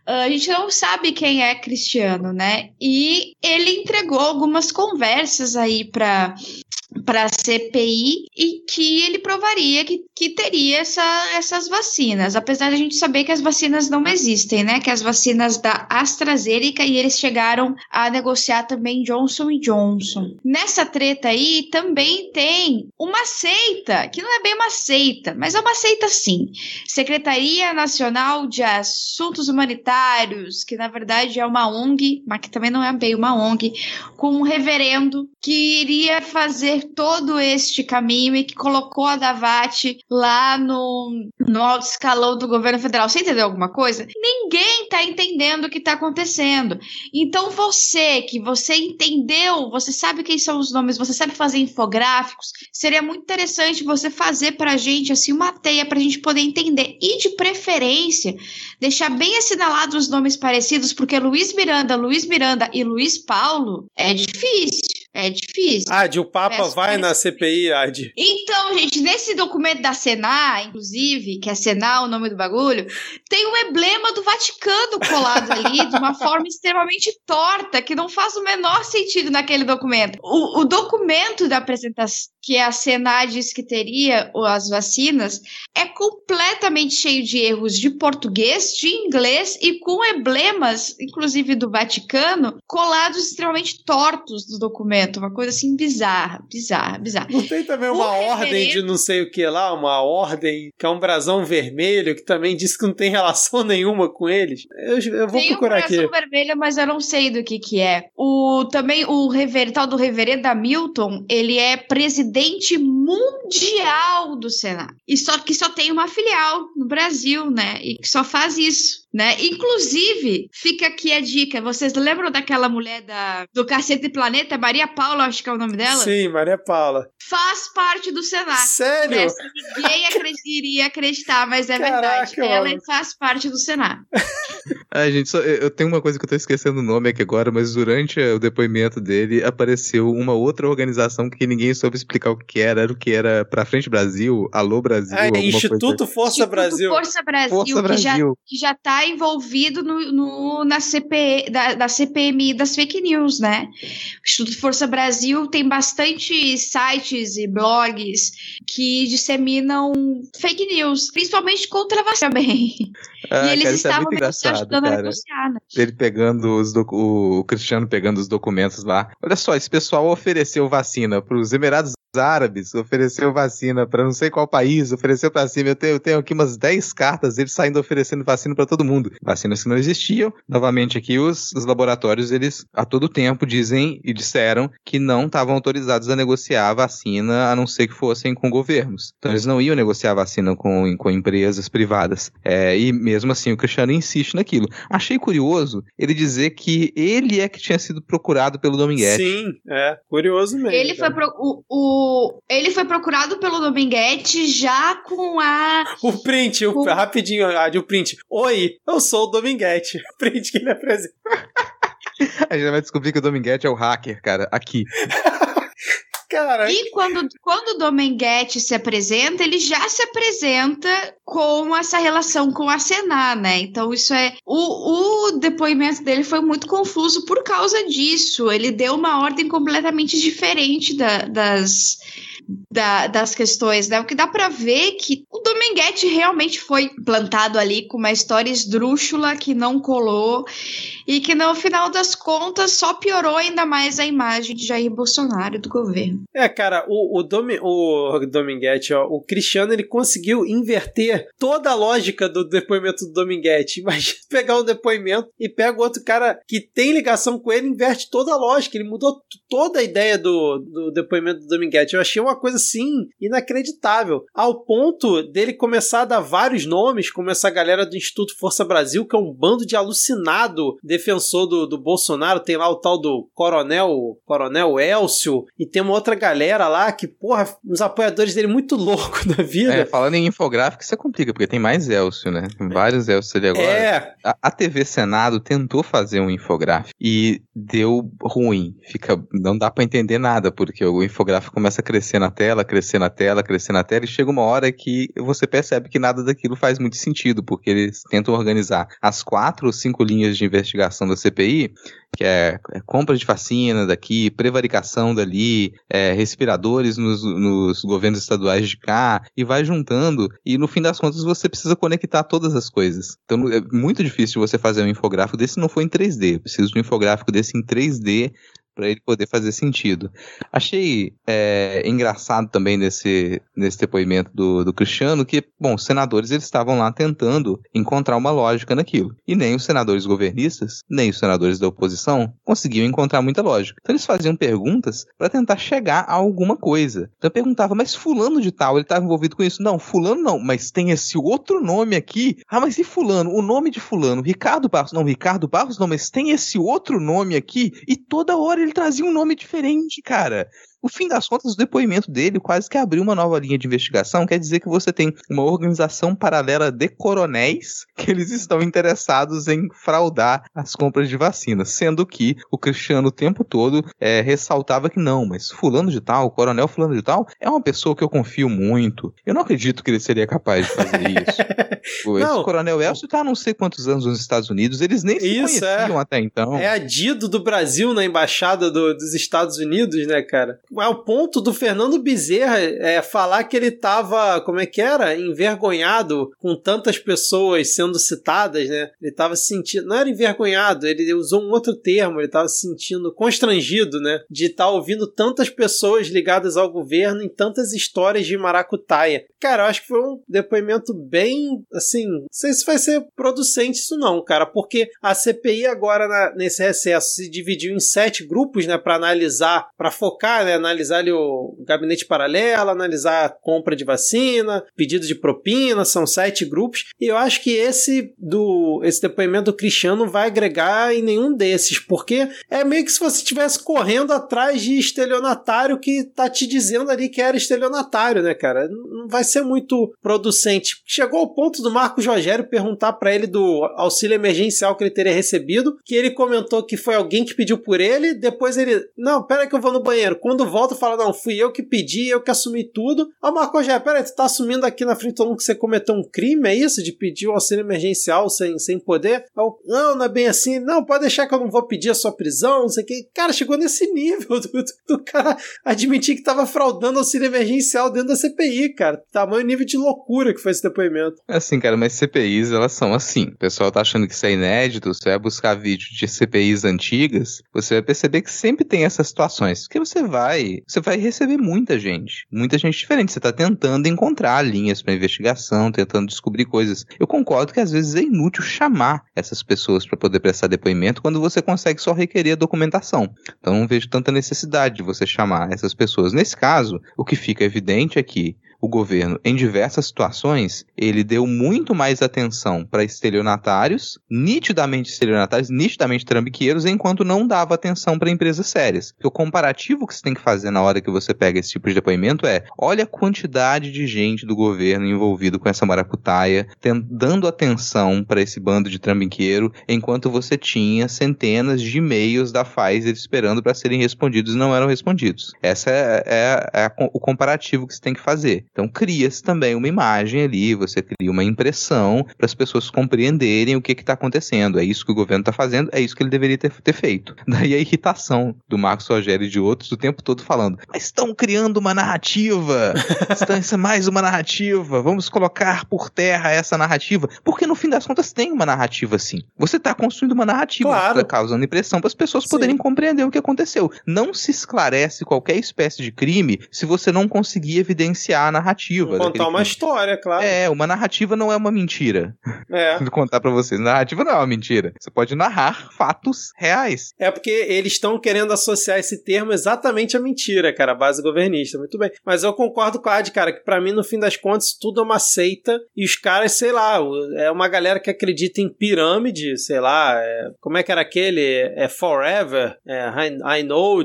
Ah, a gente não sabe quem é Cristiano, né? E ele entregou algumas conversas aí para para a CPI e que ele provaria que, que teria essa, essas vacinas, apesar de a gente saber que as vacinas não existem, né? Que as vacinas da AstraZeneca e eles chegaram a negociar também Johnson Johnson. Nessa treta aí também tem uma seita, que não é bem uma seita, mas é uma seita sim. Secretaria Nacional de Assuntos Humanitários, que na verdade é uma ONG, mas que também não é bem uma ONG, com um reverendo que iria fazer todo este caminho e que colocou a Davat lá no, no alto escalão do governo federal. Você entendeu alguma coisa? Ninguém está entendendo o que está acontecendo. Então você, que você entendeu, você sabe quem são os nomes, você sabe fazer infográficos, seria muito interessante você fazer para a gente assim uma teia para a gente poder entender. E de preferência, deixar bem assinalados os nomes parecidos, porque Luiz Miranda, Luiz Miranda e Luiz Paulo é difícil. É difícil. Ah, de o Papa Peço vai na CPI, Ad. Então, gente, nesse documento da Senar, inclusive, que é Senar o nome do bagulho, tem um emblema do Vaticano colado ali de uma forma extremamente torta, que não faz o menor sentido naquele documento. O, o documento da apresentação que a Senar diz que teria as vacinas é completamente cheio de erros de português, de inglês e com emblemas, inclusive do Vaticano, colados extremamente tortos do documento uma coisa assim bizarra, bizarra, bizarra. Não tem também uma o ordem reverendo... de não sei o que lá, uma ordem que é um brasão vermelho que também diz que não tem relação nenhuma com eles? Eu, eu vou tem procurar aqui. Tem um brasão vermelho, mas eu não sei do que que é. O também o rever, tal do reverendo Hamilton, ele é presidente mundial do Senado. E só que só tem uma filial no Brasil, né? E que só faz isso né? Inclusive, fica aqui a dica. Vocês lembram daquela mulher da, do Cacete Planeta? Maria Paula, acho que é o nome dela? Sim, Maria Paula. Faz parte do Senado. Sério? Né? Ninguém iria acreditar, mas é Caraca, verdade. Ela mano. faz parte do Senado. Ai, gente, só, eu tenho uma coisa que eu tô esquecendo o nome aqui agora, mas durante o depoimento dele apareceu uma outra organização que ninguém soube explicar o que era. Era o que era Pra Frente Brasil, Alô Brasil. Ah, Instituto coisa. Força Instituto Brasil. Força Brasil, Força que, Brasil. Já, que já tá envolvido no, no na, CP, da, da CPMI das fake news, né? O Instituto Força Brasil tem bastante sites e blogs que disseminam fake news, principalmente contra a vacina também. Ah, e eles cara, é estavam é ajudando cara. a negociar. Né? Ele pegando os o Cristiano pegando os documentos lá. Olha só, esse pessoal ofereceu vacina para os Emirados Árabes, ofereceu vacina para não sei qual país, ofereceu para cima. Eu tenho, eu tenho aqui umas 10 cartas eles saindo oferecendo vacina para todo mundo. Vacinas que não existiam. Novamente aqui os, os laboratórios eles a todo tempo dizem e disseram que não estavam autorizados a negociar a vacina a não ser que fossem com governos. Então eles não iam negociar a vacina com, com empresas privadas. É, e mesmo assim o Cristiano insiste naquilo. Achei curioso ele dizer que ele é que tinha sido procurado pelo Dominguete. Sim, é curioso mesmo. Ele foi pro, o, o ele foi procurado pelo Dominguete já com a. O print, o, rapidinho, o print. Oi, eu sou o Dominguete. O print que ele apresenta. A gente vai descobrir que o Dominguete é o hacker, cara, aqui. Cara. E quando, quando o Dominguete se apresenta, ele já se apresenta com essa relação com a Senar, né? Então, isso é. O, o depoimento dele foi muito confuso por causa disso. Ele deu uma ordem completamente diferente da, das da, das questões, né? O que dá para ver que o Dominguete realmente foi plantado ali com uma história esdrúxula que não colou e que no final das contas só piorou ainda mais a imagem de Jair Bolsonaro do governo. É, cara, o, o, Domi, o Dominguete, ó, o Cristiano, ele conseguiu inverter toda a lógica do depoimento do Dominguete. Imagina pegar um depoimento e pega outro cara que tem ligação com ele inverte toda a lógica. Ele mudou toda a ideia do, do depoimento do Dominguete. Eu achei uma coisa assim inacreditável. Ao ponto dele começar a dar vários nomes, como essa galera do Instituto Força Brasil, que é um bando de alucinado defensor do, do Bolsonaro. Tem lá o tal do Coronel, Coronel Elcio, e tem uma outra galera lá que, porra, uns apoiadores dele muito loucos da vida. É, falando em infográfico, isso é complica, porque tem mais Elcio, né? Tem vários Elcio ali agora. É. A, a TV Senado tentou fazer um infográfico e deu ruim. Fica, não dá para entender nada, porque o infográfico começa a crescer na tela, crescer na tela, crescer na tela, e chega uma hora que você percebe que nada daquilo faz muito sentido, porque eles tentam organizar as quatro ou cinco linhas de investigação da CPI, que é, é compra de vacina daqui, prevaricação dali, é, respiradores nos, nos governos estaduais de cá, e vai juntando, e no fim das contas você precisa conectar todas as coisas. Então é muito difícil você fazer um infográfico desse se não for em 3D. Eu preciso de um infográfico desse em 3D para ele poder fazer sentido. Achei é, engraçado também nesse, nesse depoimento do, do Cristiano que, bom, os senadores eles estavam lá tentando encontrar uma lógica naquilo. E nem os senadores governistas, nem os senadores da oposição conseguiam encontrar muita lógica. Então eles faziam perguntas para tentar chegar a alguma coisa. Então eu perguntava, mas fulano de tal, ele estava envolvido com isso? Não, fulano não, mas tem esse outro nome aqui. Ah, mas e fulano? O nome de fulano? Ricardo Barros? Não, Ricardo Barros não, mas tem esse outro nome aqui. E toda hora ele trazia um nome diferente, cara. No fim das contas, o depoimento dele quase que abriu uma nova linha de investigação. Quer dizer que você tem uma organização paralela de coronéis que eles estão interessados em fraudar as compras de vacinas. Sendo que o Cristiano o tempo todo é, ressaltava que não, mas fulano de tal, coronel fulano de tal, é uma pessoa que eu confio muito. Eu não acredito que ele seria capaz de fazer isso. o coronel Elcio está há não sei quantos anos nos Estados Unidos, eles nem se isso, conheciam é. até então. É adido do Brasil na embaixada do, dos Estados Unidos, né, cara? Ao ponto do Fernando Bezerra é, falar que ele tava, como é que era? Envergonhado com tantas pessoas sendo citadas, né? Ele tava se sentindo. Não era envergonhado, ele usou um outro termo, ele tava se sentindo constrangido, né? De estar tá ouvindo tantas pessoas ligadas ao governo em tantas histórias de maracutaia. Cara, eu acho que foi um depoimento bem, assim, não sei se vai ser producente isso não, cara, porque a CPI agora na, nesse recesso se dividiu em sete grupos, né, para analisar, para focar, né, analisar ali o gabinete paralelo, analisar a compra de vacina, pedido de propina, são sete grupos, e eu acho que esse do esse depoimento do Cristiano não vai agregar em nenhum desses, porque é meio que se você estivesse correndo atrás de estelionatário que tá te dizendo ali que era estelionatário, né, cara? Não vai ser muito producente. Chegou ao ponto do Marco Rogério perguntar para ele do auxílio emergencial que ele teria recebido, que ele comentou que foi alguém que pediu por ele, depois ele, não, pera que eu vou no banheiro. Quando volta, fala: Não, fui eu que pedi, eu que assumi tudo. Ó, Marco já, peraí, tu tá assumindo aqui na frente todo mundo que você cometeu um crime, é isso? De pedir o auxílio emergencial sem, sem poder? Eu, não, não é bem assim. Não, pode deixar que eu não vou pedir a sua prisão, não sei o que. Cara, chegou nesse nível do, do, do cara admitir que tava fraudando auxílio emergencial dentro da CPI, cara. Tamanho nível de loucura que foi esse depoimento. É assim, cara, mas CPIs, elas são assim. O pessoal tá achando que isso é inédito, você vai buscar vídeo de CPIs antigas, você vai perceber que sempre tem essas situações. Porque você vai, você vai receber muita gente, muita gente diferente. Você está tentando encontrar linhas para investigação, tentando descobrir coisas. Eu concordo que às vezes é inútil chamar essas pessoas para poder prestar depoimento quando você consegue só requerer a documentação. Então não vejo tanta necessidade de você chamar essas pessoas. Nesse caso, o que fica evidente é que o governo, em diversas situações, ele deu muito mais atenção para estelionatários, nitidamente estelionatários, nitidamente trambiqueiros, enquanto não dava atenção para empresas sérias. Porque o comparativo que você tem que fazer na hora que você pega esse tipo de depoimento é: olha a quantidade de gente do governo envolvido com essa maracutaia, dando atenção para esse bando de trambiqueiro, enquanto você tinha centenas de e-mails da Pfizer esperando para serem respondidos e não eram respondidos. Essa é, é, é o comparativo que você tem que fazer. Então cria-se também uma imagem ali, você cria uma impressão para as pessoas compreenderem o que está acontecendo. É isso que o governo está fazendo, é isso que ele deveria ter, ter feito. Daí a irritação do Marcos Rogério e de outros o tempo todo falando: mas estão criando uma narrativa, estão, isso é mais uma narrativa, vamos colocar por terra essa narrativa. Porque no fim das contas tem uma narrativa sim. Você está construindo uma narrativa, claro. Tá causando impressão para as pessoas sim. poderem compreender o que aconteceu. Não se esclarece qualquer espécie de crime se você não conseguir evidenciar a narrativa. Contar uma história, claro. É, uma narrativa não é uma mentira. É. Vou contar para vocês. Narrativa não é uma mentira. Você pode narrar fatos reais. É porque eles estão querendo associar esse termo exatamente à mentira, cara, a base governista. Muito bem. Mas eu concordo com a Ad, cara, que para mim, no fim das contas, tudo é uma seita e os caras, sei lá, é uma galera que acredita em pirâmide, sei lá, é, como é que era aquele? É Forever, é Know,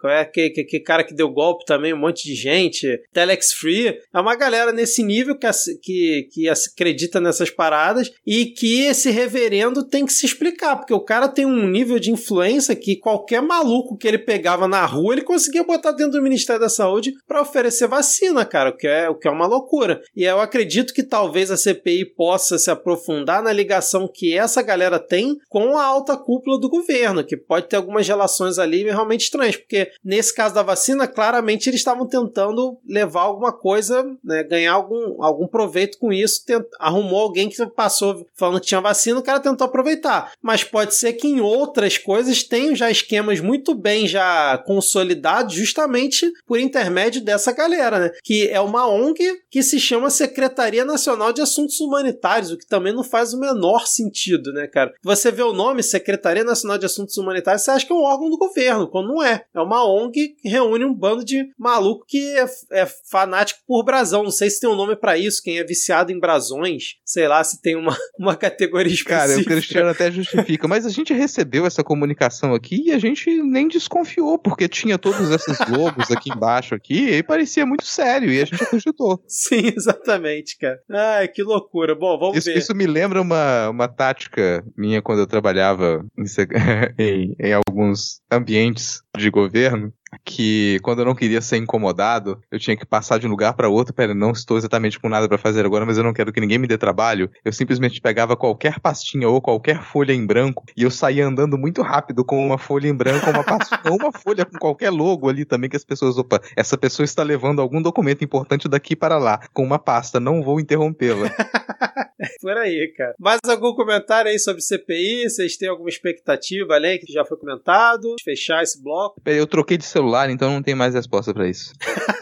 qual é que, que, que cara que deu golpe também, um monte de gente, Telex Free, É uma galera nesse nível que, que, que acredita nessas paradas e que esse reverendo tem que se explicar, porque o cara tem um nível de influência que qualquer maluco que ele pegava na rua, ele conseguia botar dentro do Ministério da Saúde para oferecer vacina, cara, o que, é, o que é uma loucura. E eu acredito que talvez a CPI possa se aprofundar na ligação que essa galera tem com a alta cúpula do governo, que pode ter algumas relações ali realmente estranhas, porque nesse caso da vacina, claramente eles estavam tentando levar alguma coisa, né, ganhar algum, algum proveito com isso, tent, arrumou alguém que passou falando que tinha vacina, o cara tentou aproveitar. Mas pode ser que em outras coisas tenham já esquemas muito bem já consolidados, justamente por intermédio dessa galera, né? Que é uma ONG que se chama Secretaria Nacional de Assuntos Humanitários, o que também não faz o menor sentido, né, cara? Você vê o nome Secretaria Nacional de Assuntos Humanitários, você acha que é um órgão do governo, quando não é. É uma ONG que reúne um bando de maluco que é, é fanático por brasão. Não sei se tem um nome para isso, quem é viciado em brasões, sei lá se tem uma, uma categoria específica. Cara, o Cristiano até justifica, mas a gente recebeu essa comunicação aqui e a gente nem desconfiou, porque tinha todos esses logos aqui embaixo aqui e parecia muito sério e a gente acreditou. Sim, exatamente, cara. Ai, que loucura. Bom, vamos isso, ver. Isso me lembra uma, uma tática minha quando eu trabalhava em, em, em alguns ambientes de governo que quando eu não queria ser incomodado, eu tinha que passar de um lugar para outro, pera, não estou exatamente com nada para fazer agora, mas eu não quero que ninguém me dê trabalho. Eu simplesmente pegava qualquer pastinha ou qualquer folha em branco e eu saía andando muito rápido com uma folha em branco, uma pastinha, ou uma folha com qualquer logo ali também que as pessoas, opa, essa pessoa está levando algum documento importante daqui para lá, com uma pasta, não vou interrompê-la. Por aí, cara. Mais algum comentário aí sobre CPI? Vocês têm alguma expectativa além que já foi comentado? Fechar esse bloco? Eu troquei de celular, então não tem mais resposta para isso.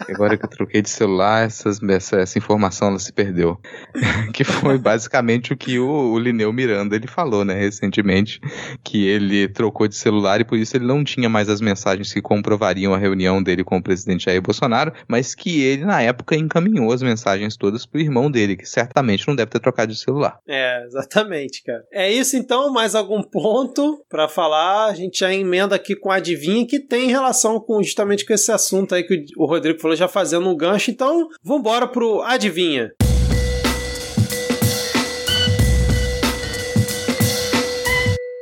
Agora que eu troquei de celular, essas, essa, essa informação ela se perdeu. que foi basicamente o que o, o Lineu Miranda ele falou, né, recentemente, que ele trocou de celular e por isso ele não tinha mais as mensagens que comprovariam a reunião dele com o presidente Jair Bolsonaro, mas que ele na época encaminhou as mensagens todas pro irmão dele, que certamente não deve ter trocado de celular. É, exatamente, cara. É isso então, mais algum ponto para falar? A gente já emenda aqui com a adivinha que tem relação com justamente com esse assunto aí que o Rodrigo falou já fazendo um gancho. Então, vambora pro adivinha.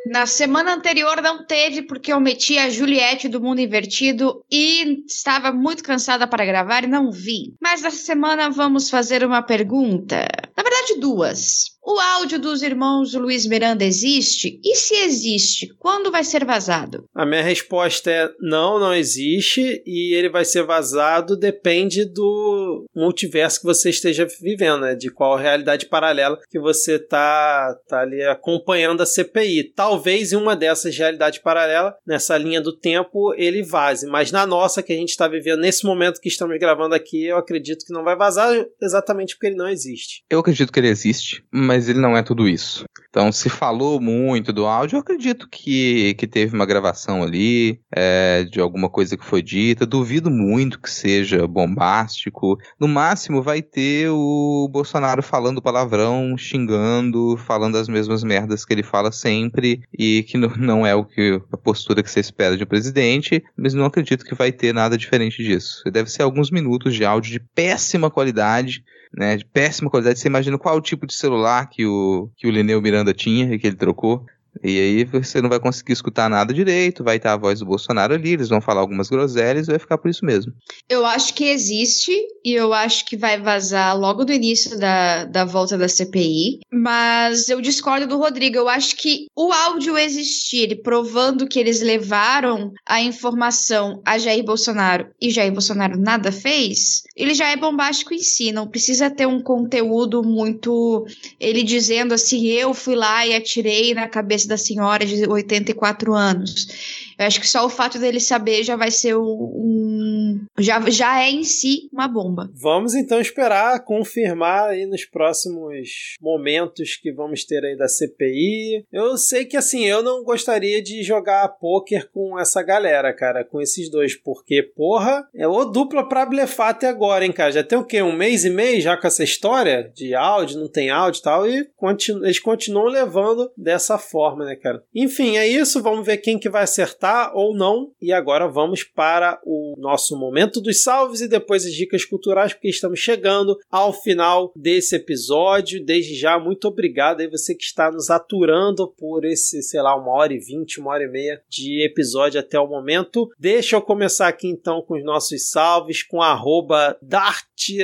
Na semana anterior não teve, porque eu meti a Juliette do Mundo Invertido e estava muito cansada para gravar e não vi. Mas essa semana vamos fazer uma pergunta. Na verdade, duas. O áudio dos irmãos Luiz Miranda existe? E se existe, quando vai ser vazado? A minha resposta é não, não existe. E ele vai ser vazado depende do multiverso que você esteja vivendo, né? De qual realidade paralela que você tá, tá ali acompanhando a CPI. Talvez em uma dessas realidades paralelas, nessa linha do tempo, ele vaze. Mas na nossa, que a gente está vivendo nesse momento que estamos gravando aqui, eu acredito que não vai vazar exatamente porque ele não existe. Eu acredito que ele existe, mas mas ele não é tudo isso. Então, se falou muito do áudio, eu acredito que, que teve uma gravação ali, é, de alguma coisa que foi dita. Duvido muito que seja bombástico. No máximo, vai ter o Bolsonaro falando palavrão, xingando, falando as mesmas merdas que ele fala sempre, e que não é o que a postura que você espera de um presidente, mas não acredito que vai ter nada diferente disso. Deve ser alguns minutos de áudio de péssima qualidade né, de péssima qualidade. Você imagina qual o tipo de celular que o, que o Lineu Miranda tinha e que ele trocou. E aí você não vai conseguir escutar nada direito, vai estar a voz do Bolsonaro ali, eles vão falar algumas groselhas e vai ficar por isso mesmo. Eu acho que existe e eu acho que vai vazar logo do início da, da volta da CPI, mas eu discordo do Rodrigo. Eu acho que o áudio existir provando que eles levaram a informação a Jair Bolsonaro e Jair Bolsonaro nada fez, ele já é bombástico em si, não precisa ter um conteúdo muito ele dizendo assim, eu fui lá e atirei na cabeça da senhora de 84 anos. Eu acho que só o fato dele saber já vai ser um. já, já é em si uma bomba. Vamos então esperar confirmar aí nos próximos momentos que vamos ter aí da CPI. Eu sei que assim, eu não gostaria de jogar poker com essa galera, cara, com esses dois, porque, porra, é o dupla pra blefar até agora, hein, cara. Já tem o quê? Um mês e meio já com essa história de áudio, não tem áudio e tal, e continu eles continuam levando dessa forma, né, cara? Enfim, é isso. Vamos ver quem que vai acertar gostar ou não. E agora vamos para o nosso momento dos salves e depois as dicas culturais, porque estamos chegando ao final desse episódio. Desde já, muito obrigado aí você que está nos aturando por esse, sei lá, uma hora e vinte, uma hora e meia de episódio até o momento. Deixa eu começar aqui então com os nossos salves, com arroba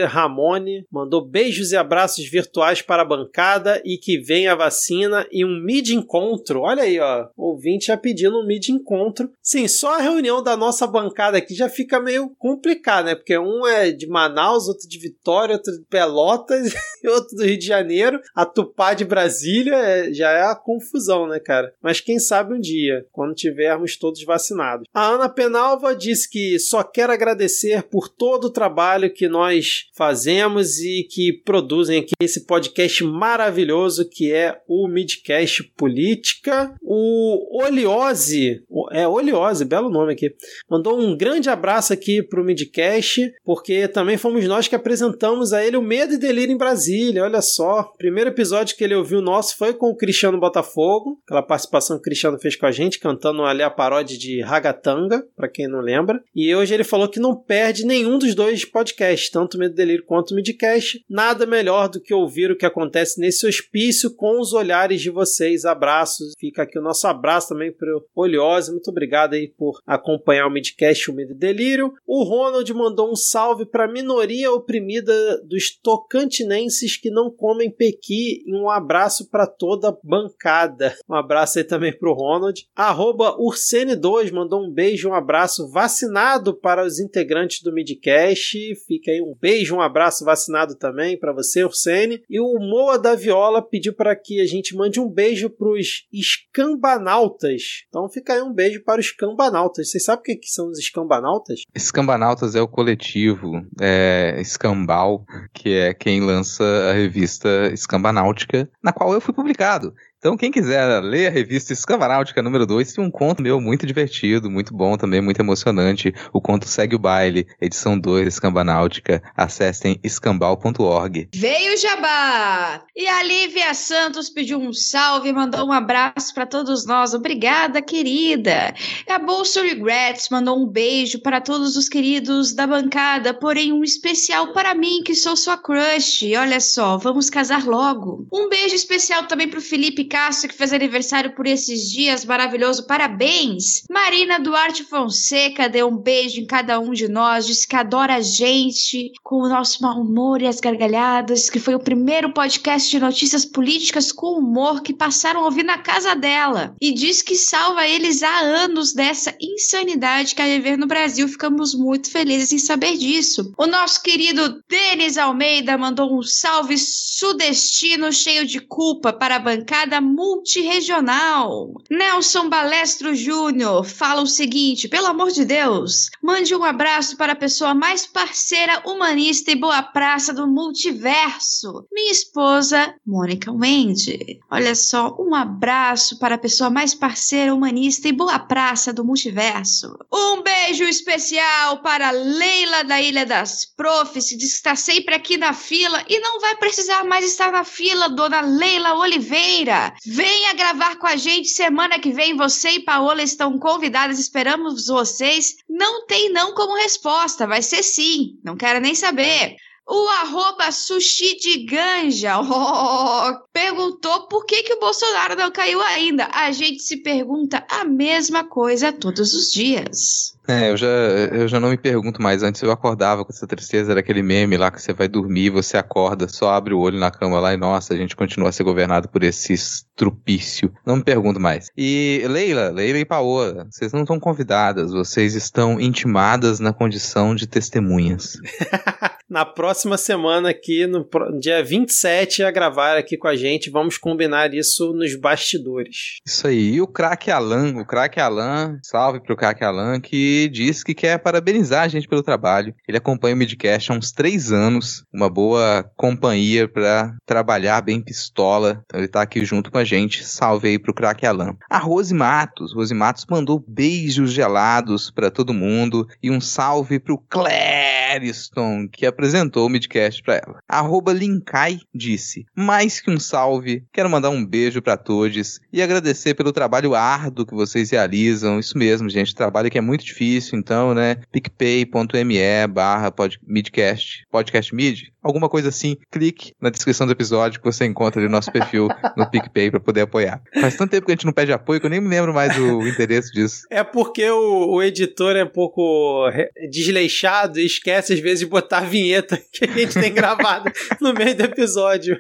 Ramone. Mandou beijos e abraços virtuais para a bancada e que venha a vacina e um mid encontro. Olha aí, ó. Ouvinte já pedindo um mid encontro. Sim, só a reunião da nossa bancada aqui já fica meio complicado, né? Porque um é de Manaus, outro de Vitória, outro de Pelotas outro do Rio de Janeiro. A Tupá de Brasília é, já é a confusão, né, cara? Mas quem sabe um dia, quando tivermos todos vacinados. A Ana Penalva disse que só quer agradecer por todo o trabalho que nós fazemos e que produzem aqui esse podcast maravilhoso que é o Midcast Política. O Oliose, é Oliose, belo nome aqui, mandou um grande abraço aqui pro Midcast, porque também fomos nós que apresentamos a ele o Medo e Delírio em Brasília. Olha só, primeiro episódio que ele ouviu nosso foi com o Cristiano Botafogo, aquela participação que o Cristiano fez com a gente, cantando ali a paródia de Ragatanga, para quem não lembra. E hoje ele falou que não perde nenhum dos dois podcasts, tanto o Medo e Delírio quanto o Midcast. Nada melhor do que ouvir o que acontece nesse hospício com os olhares de vocês. Abraços. Fica aqui o nosso abraço também para o Oliose. Muito obrigado aí por acompanhar o Midcast, o Medo e Delírio. O Ronald mandou um salve para a minoria oprimida dos tocantinenses que não comem pequi e um abraço para toda a bancada. Um abraço aí também para o Ronald. Arroba Ursene2 mandou um beijo, um abraço vacinado para os integrantes do Midcast. Fica aí um beijo, um abraço vacinado também para você, Ursene. E o Moa da Viola pediu para que a gente mande um beijo para os escambanautas. Então fica aí um beijo para os escambanautas. Vocês sabem o que, que são os escambanautas? Escambanautas é o coletivo é, Escambal, que é quem lança a revista Escambanáutica, na qual eu fui publicado. Então, quem quiser ler a revista Escavanáutica número 2, tem um conto meu muito divertido, muito bom também, muito emocionante. O conto Segue o Baile, edição 2 Escambanáutica. Acessem escambal.org. Veio Jabá! E a Lívia Santos pediu um salve e mandou um abraço para todos nós. Obrigada, querida. A Bolsa Regrets mandou um beijo para todos os queridos da bancada, porém um especial para mim, que sou sua crush. Olha só, vamos casar logo. Um beijo especial também para o Felipe Castro, que fez aniversário por esses dias, maravilhoso, parabéns! Marina Duarte Fonseca deu um beijo em cada um de nós, disse que adora a gente, com o nosso mau humor e as gargalhadas, que foi o primeiro podcast de notícias políticas com humor que passaram a ouvir na casa dela. E diz que salva eles há anos dessa insanidade que é viver no Brasil. Ficamos muito felizes em saber disso. O nosso querido Denis Almeida mandou um salve sudestino cheio de culpa para a bancada multirregional. Nelson Balestro Júnior fala o seguinte: pelo amor de Deus, mande um abraço para a pessoa mais parceira, humanista e boa praça do multiverso, minha esposa, Mônica Wendy. Olha só, um abraço para a pessoa mais parceira, humanista e boa praça do multiverso. Um beijo especial para Leila da Ilha das Profs, que diz que está sempre aqui na fila e não vai precisar mais estar na fila, dona Leila Oliveira. Venha gravar com a gente semana que vem. Você e Paola estão convidadas. Esperamos vocês. Não tem não como resposta. Vai ser sim. Não quero nem saber. O arroba sushi de ganja oh, perguntou por que, que o Bolsonaro não caiu ainda. A gente se pergunta a mesma coisa todos os dias. É, eu já, eu já não me pergunto mais. Antes eu acordava com essa tristeza, era aquele meme lá que você vai dormir, você acorda, só abre o olho na cama lá e nossa, a gente continua a ser governado por esse estrupício. Não me pergunto mais. E Leila, Leila e Paola, vocês não estão convidadas, vocês estão intimadas na condição de testemunhas. na próxima semana aqui, no dia 27, a gravar aqui com a gente. Vamos combinar isso nos bastidores. Isso aí. E o craque Alan, o craque Alan, salve pro craque Alan, que diz que quer parabenizar a gente pelo trabalho. Ele acompanha o Midcast há uns três anos, uma boa companhia para trabalhar bem pistola. Então ele tá aqui junto com a gente. Salve aí pro craque Alan. A Rose Matos, Rose Matos mandou beijos gelados para todo mundo e um salve pro Clériston, que apresentou o Midcast para ela. Arroba Linkai disse: Mais que um salve, quero mandar um beijo para todos e agradecer pelo trabalho árduo que vocês realizam. Isso mesmo, gente, trabalho que é muito difícil, então, né? picpay.me barra midcast, podcast mid, alguma coisa assim, clique na descrição do episódio que você encontra ali no nosso perfil no PicPay para poder apoiar. Faz tanto tempo que a gente não pede apoio que eu nem me lembro mais o interesse disso. É porque o, o editor é um pouco desleixado e esquece às vezes de botar a vinheta que a gente tem gravado no meio do episódio.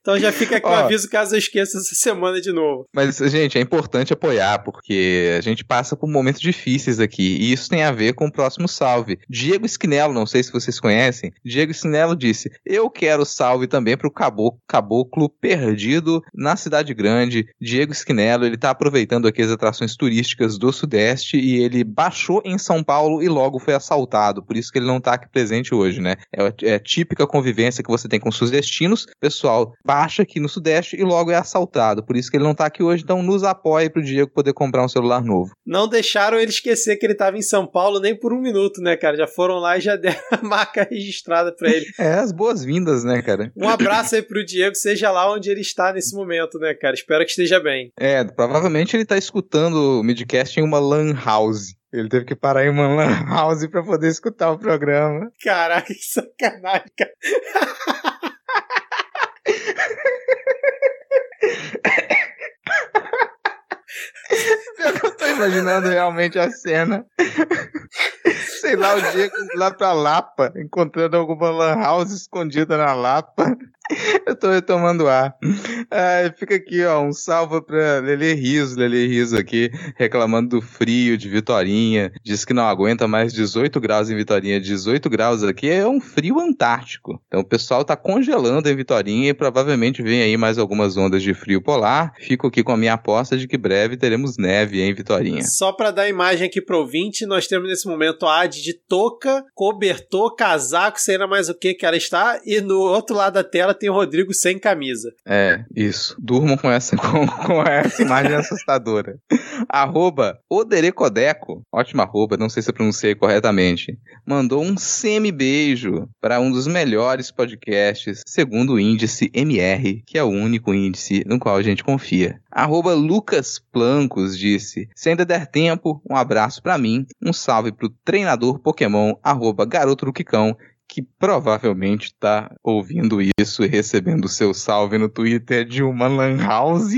Então já fica aqui o aviso caso eu esqueça essa semana de novo. Mas, gente, é importante apoiar porque a gente passa por momentos difíceis aqui e isso tem a ver com o próximo salve. Diego Esquinelo, não sei se vocês conhecem, Diego Esquinelo disse: Eu quero salve também para o caboclo, caboclo perdido na cidade grande. Diego Esquinelo, ele está aproveitando aqui as atrações turísticas do Sudeste e ele baixou em São Paulo e logo foi assaltado. Por isso que ele não está aqui presente hoje, né? É, é típica convivência que você tem com seus destinos. Pessoal baixa aqui no Sudeste e logo é assaltado. Por isso que ele não está aqui hoje. Então nos apoie para o Diego poder comprar um celular novo. Não deixaram ele esquecer que ele estava em São Paulo nem por um minuto, né, cara? Já foram lá e já deram a marca registrada para ele. é, as boas-vindas, né, cara? Um abraço aí pro Diego, seja lá onde ele está nesse momento, né, cara? Espero que esteja bem. É, provavelmente ele tá escutando o Midcast em uma Lan House. Ele teve que parar em uma lan house pra poder escutar o programa. Caraca, que sacanagem, cara. Eu tô imaginando realmente a cena. Sei lá, o Diego lá pra Lapa, encontrando alguma lan house escondida na Lapa. Eu tô retomando ar. Ah, fica aqui, ó, um salve pra Lele Riso, Lele Riso aqui, reclamando do frio de Vitorinha. Diz que não aguenta mais 18 graus em Vitorinha. 18 graus aqui é um frio antártico. Então o pessoal tá congelando em Vitorinha e provavelmente vem aí mais algumas ondas de frio polar. Fico aqui com a minha aposta de que breve teremos neve em Vitorinha. Só pra dar imagem aqui pro ouvinte, nós temos nesse momento a Ad de touca, cobertor, casaco, sei lá mais o que que ela está, e no outro lado da tela tem o Rodrigo sem camisa. É, isso. Durmam com essa, com, com essa imagem assustadora. Arroba Oderecodeco, ótima arroba, não sei se eu pronunciei corretamente, mandou um semi-beijo para um dos melhores podcasts, segundo o índice MR, que é o único índice no qual a gente confia. Arroba Lucas Plancos disse: Se ainda der tempo, um abraço para mim, um salve pro treinador Pokémon, arroba Garoto Luquicão, que provavelmente está ouvindo isso e recebendo seu salve no Twitter de uma Lan House.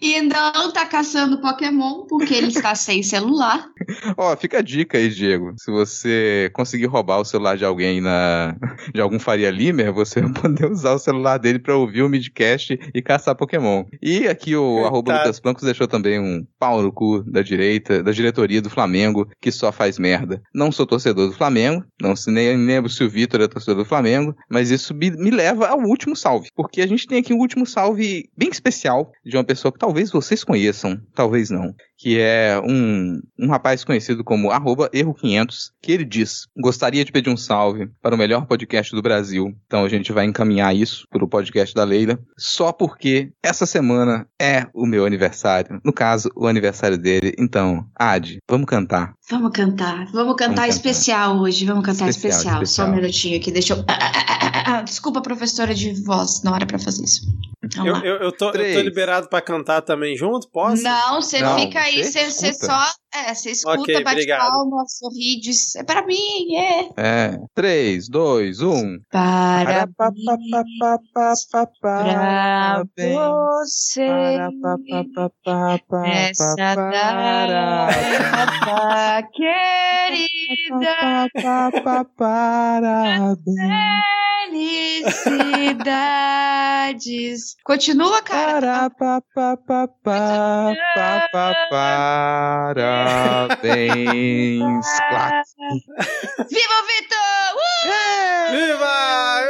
E não tá caçando Pokémon porque ele está sem celular. Ó, fica a dica aí, Diego. Se você conseguir roubar o celular de alguém na de algum Faria Limer, você vai poder usar o celular dele para ouvir o midcast e caçar Pokémon. E aqui o arroba Lucas Blancos deixou também um pau no cu da direita, da diretoria do Flamengo, que só faz merda. Não sou torcedor do Flamengo, não se nem lembro se o Vitor é torcedor do Flamengo, mas isso me, me leva ao último salve, porque a gente tem aqui um último salve bem especial de uma pessoa que talvez vocês conheçam, talvez não que é um, um rapaz conhecido como arroba erro500, que ele diz, gostaria de pedir um salve para o melhor podcast do Brasil. Então a gente vai encaminhar isso para o podcast da Leila, só porque essa semana é o meu aniversário. No caso, o aniversário dele. Então, Ad, vamos cantar. Vamos cantar. Vamos cantar vamos especial cantar. hoje. Vamos cantar especial, especial. especial. Só um minutinho aqui, deixa eu... Desculpa, professora de voz, não era para fazer isso. Eu, eu, eu, tô, eu, tô, liberado para cantar também junto? Posso? Não, você fica aí, você só. É, você escuta, okay, bate obrigado. palma, sorri, diz. É para mim, é. É. 3, 2, 1. Para, para, para você. Essa data querida. Parabéns felicidades. Continua, cara. Para, pa, pa, pa, pa, pa, parabéns. Viva o Vitor! Uh! Viva!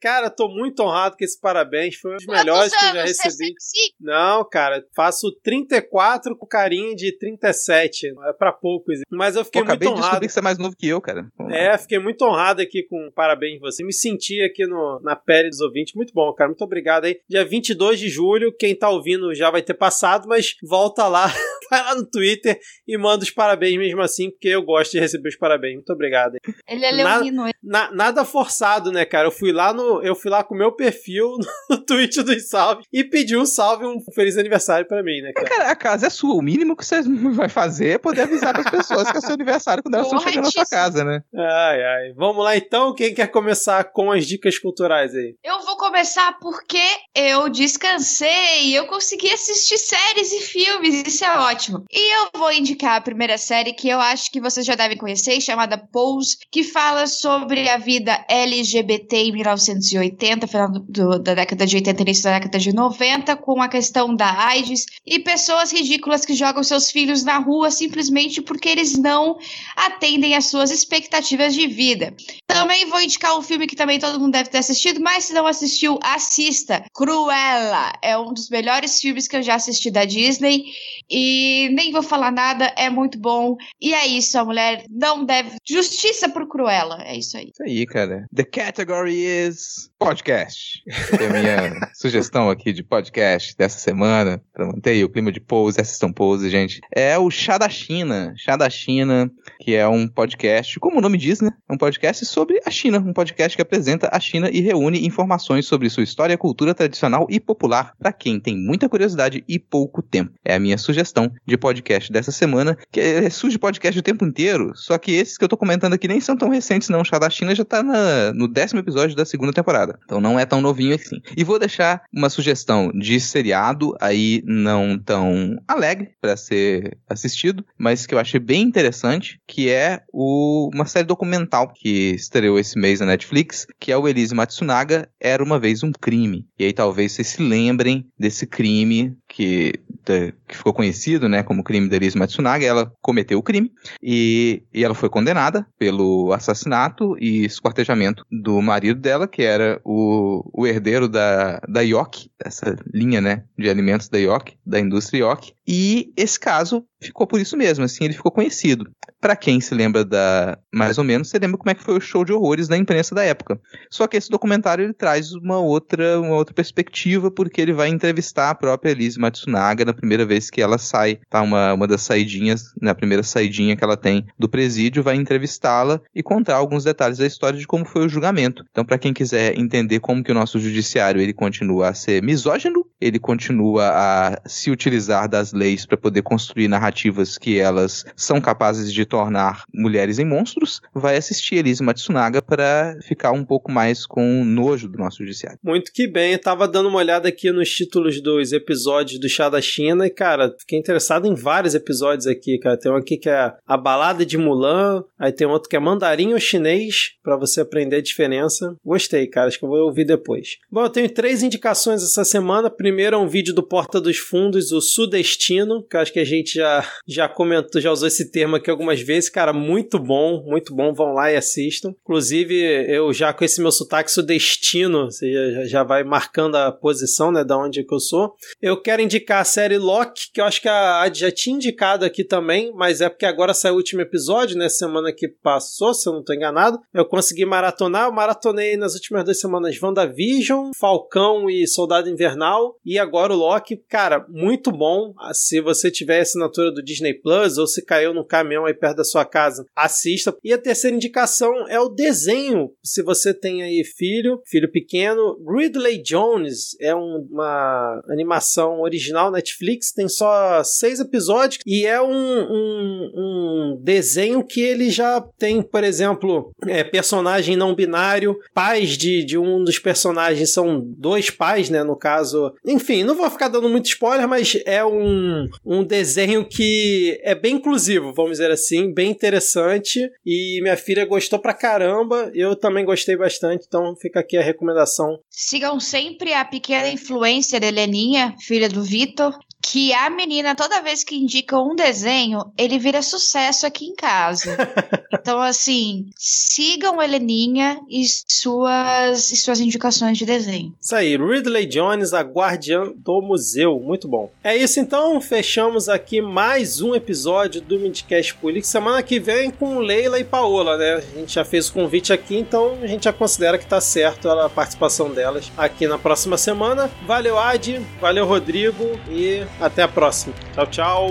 Cara, tô muito honrado com esse parabéns. Foi um dos melhores que eu já recebi. Não, cara, faço 34 com carinho de 37. É pra poucos. Mas eu fiquei Pô, muito honrado. Acabei de descobrir que você é mais novo que eu, cara. É, fiquei muito honrado aqui com parabéns você. Me senti aqui no, na pele dos ouvintes. Muito bom, cara. Muito obrigado aí. Dia 22 de julho, quem tá ouvindo já vai ter passado, mas volta lá vai lá no Twitter e manda os parabéns mesmo assim, porque eu gosto de receber os parabéns. Muito obrigado. hein? Ele é Nada- leonino. Na- nada forçado, né, cara? Eu fui lá no, eu fui lá com o meu perfil no tweet dos salve e pedi um salve, um feliz aniversário pra mim, né, cara? Cara, a casa é sua. O mínimo que você vai fazer é poder avisar pras pessoas que é seu aniversário quando elas estão chegando na sua casa, né? Ai, ai. Vamos lá então. Quem quer começar com as dicas culturais aí? Eu vou começar porque eu descansei, eu consegui assistir séries e filmes, isso é ótimo. E eu vou indicar a primeira série que eu acho que vocês já devem conhecer, chamada Pose, que fala sobre a vida LGBT em 1980, final do- da década de 80 início da década de 90, com a questão da AIDS e pessoas ridículas que jogam seus filhos na rua simplesmente porque eles não atendem às suas expectativas de vida. Também vou indicar um filme que também todo mundo deve ter assistido, mas se não assistiu, assista. Cruella é um dos melhores filmes que eu já assisti da Disney e nem vou falar nada, é muito bom. E é isso, a mulher não deve justiça por Cruella, é isso aí. Isso aí, cara. The category is podcast. É a minha sugestão aqui de podcast dessa semana, pra manter o clima de pose, assistam pose, gente. É o Chá da China. Chá da China, que é um podcast, como o nome diz, né? É um podcast sobre a China. Um podcast que apresenta a China e reúne informações sobre sua história, cultura tradicional e popular pra quem tem muita curiosidade e pouco tempo. É a minha sugestão de podcast dessa semana, que é, surge podcast o tempo inteiro, só que esses que eu tô comentando aqui nem são tão recentes não. O Chá da China já tá na- no décimo episódio da segunda temporada. Então não é tão novinho assim. E vou deixar uma sugestão de seriado aí não tão alegre pra ser assistido, mas que eu achei bem interessante, que é o- uma série documental que estreou esse mês na Netflix, que é o Elise Matsunaga Era Uma Vez Um Crime. E aí talvez vocês se lembrem desse crime que, da- que ficou conhecido, né, como crime da Elise Matsunaga. Ela cometeu o crime e, e ela foi condenada pelo assassinato e esquartejamento do marido dela, que era o, o herdeiro da, da Yoki, essa linha, né, de alimentos da Yoki, da indústria Yoki. E esse caso ficou por isso mesmo, assim, ele ficou conhecido. Pra quem se lembra da, mais ou menos, você lembra como é que foi o show de horrores da imprensa da época. Só que esse documentário ele traz uma outra, uma outra perspectiva, porque ele vai entrevistar a própria Elise Matsunaga na primeira vez que ela sai, tá? Uma, uma das saidinhas, na primeira saidinha que ela tem do presídio, vai entrevistá-la e contar alguns detalhes da história de como foi o julgamento. Então, pra quem quiser entender como que o nosso judiciário ele continua a ser misógino, ele continua a se utilizar das leis para poder construir narrativas que elas são capazes de tornar mulheres em monstros, vai assistir Elise Matsunaga para ficar um pouco mais com nojo do nosso judiciário. Muito que bem, eu tava dando uma olhada aqui nos títulos dos episódios do Chá da China e, cara, fiquei interessado em vários episódios aqui, cara. Tem um aqui que é a balada de Mulan, aí tem outro que é mandarim ou chinês, pra você aprender a diferença. Gostei, cara, acho que eu vou ouvir depois. Bom, eu tenho três indicações essa semana. Primeiro é um vídeo do Porta dos Fundos, o Sudestino, que acho que a gente já, já comentou, já usou esse termo aqui algumas vezes. Cara, muito bom, muito bom. Vão lá e assistam. Inclusive, eu já com esse meu sotaque sudestino, você já, já vai marcando a posição, né, da onde que eu sou. Eu quero indicar a série Loki, que eu acho que a Ad já tinha indicado aqui também, mas é porque agora saiu o último episódio, né, semana que passou, se eu não tô enganado. Eu consegui maratonar, eu maratonei nas últimas duas semanas WandaVision, Falcão e Soldado Invernal, e agora o Loki. Cara, muito bom. Se você tiver assinatura do Disney Plus, ou se caiu no caminhão aí perto da sua casa, assista. E a terceira indicação é o desenho. Se você tem aí filho, filho pequeno, Ridley Jones é um- uma animação original Netflix, tem só seis episódios e é um, um- um desenho que ele já tem, por exemplo, é, personagem não binário, pais de, de um dos personagens são dois pais, né? No caso. Enfim, não vou ficar dando muito spoiler, mas é um, um desenho que é bem inclusivo, vamos dizer assim, bem interessante. E minha filha gostou pra caramba, eu também gostei bastante, então fica aqui a recomendação. Sigam sempre a pequena influência da Heleninha, filha do Vitor, que a menina, toda vez que indica um desenho, ele vira sucesso aqui em casa. então, assim, sigam Heleninha e suas, e suas indicações de desenho. Isso aí, Ridley Jones, a guardiã do museu. Muito bom. É isso então, fechamos aqui mais um episódio do Midcast Político. Semana que vem com Leila e Paola, né? A gente já fez o convite aqui, então a gente já considera que tá certo a participação delas aqui na próxima semana. Valeu, Ad, valeu, Rodrigo, e Até a próxima. Tchau, tchau.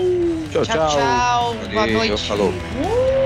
Tchau, Tchau, tchau. Boa Valeu, noite. falou. Uh!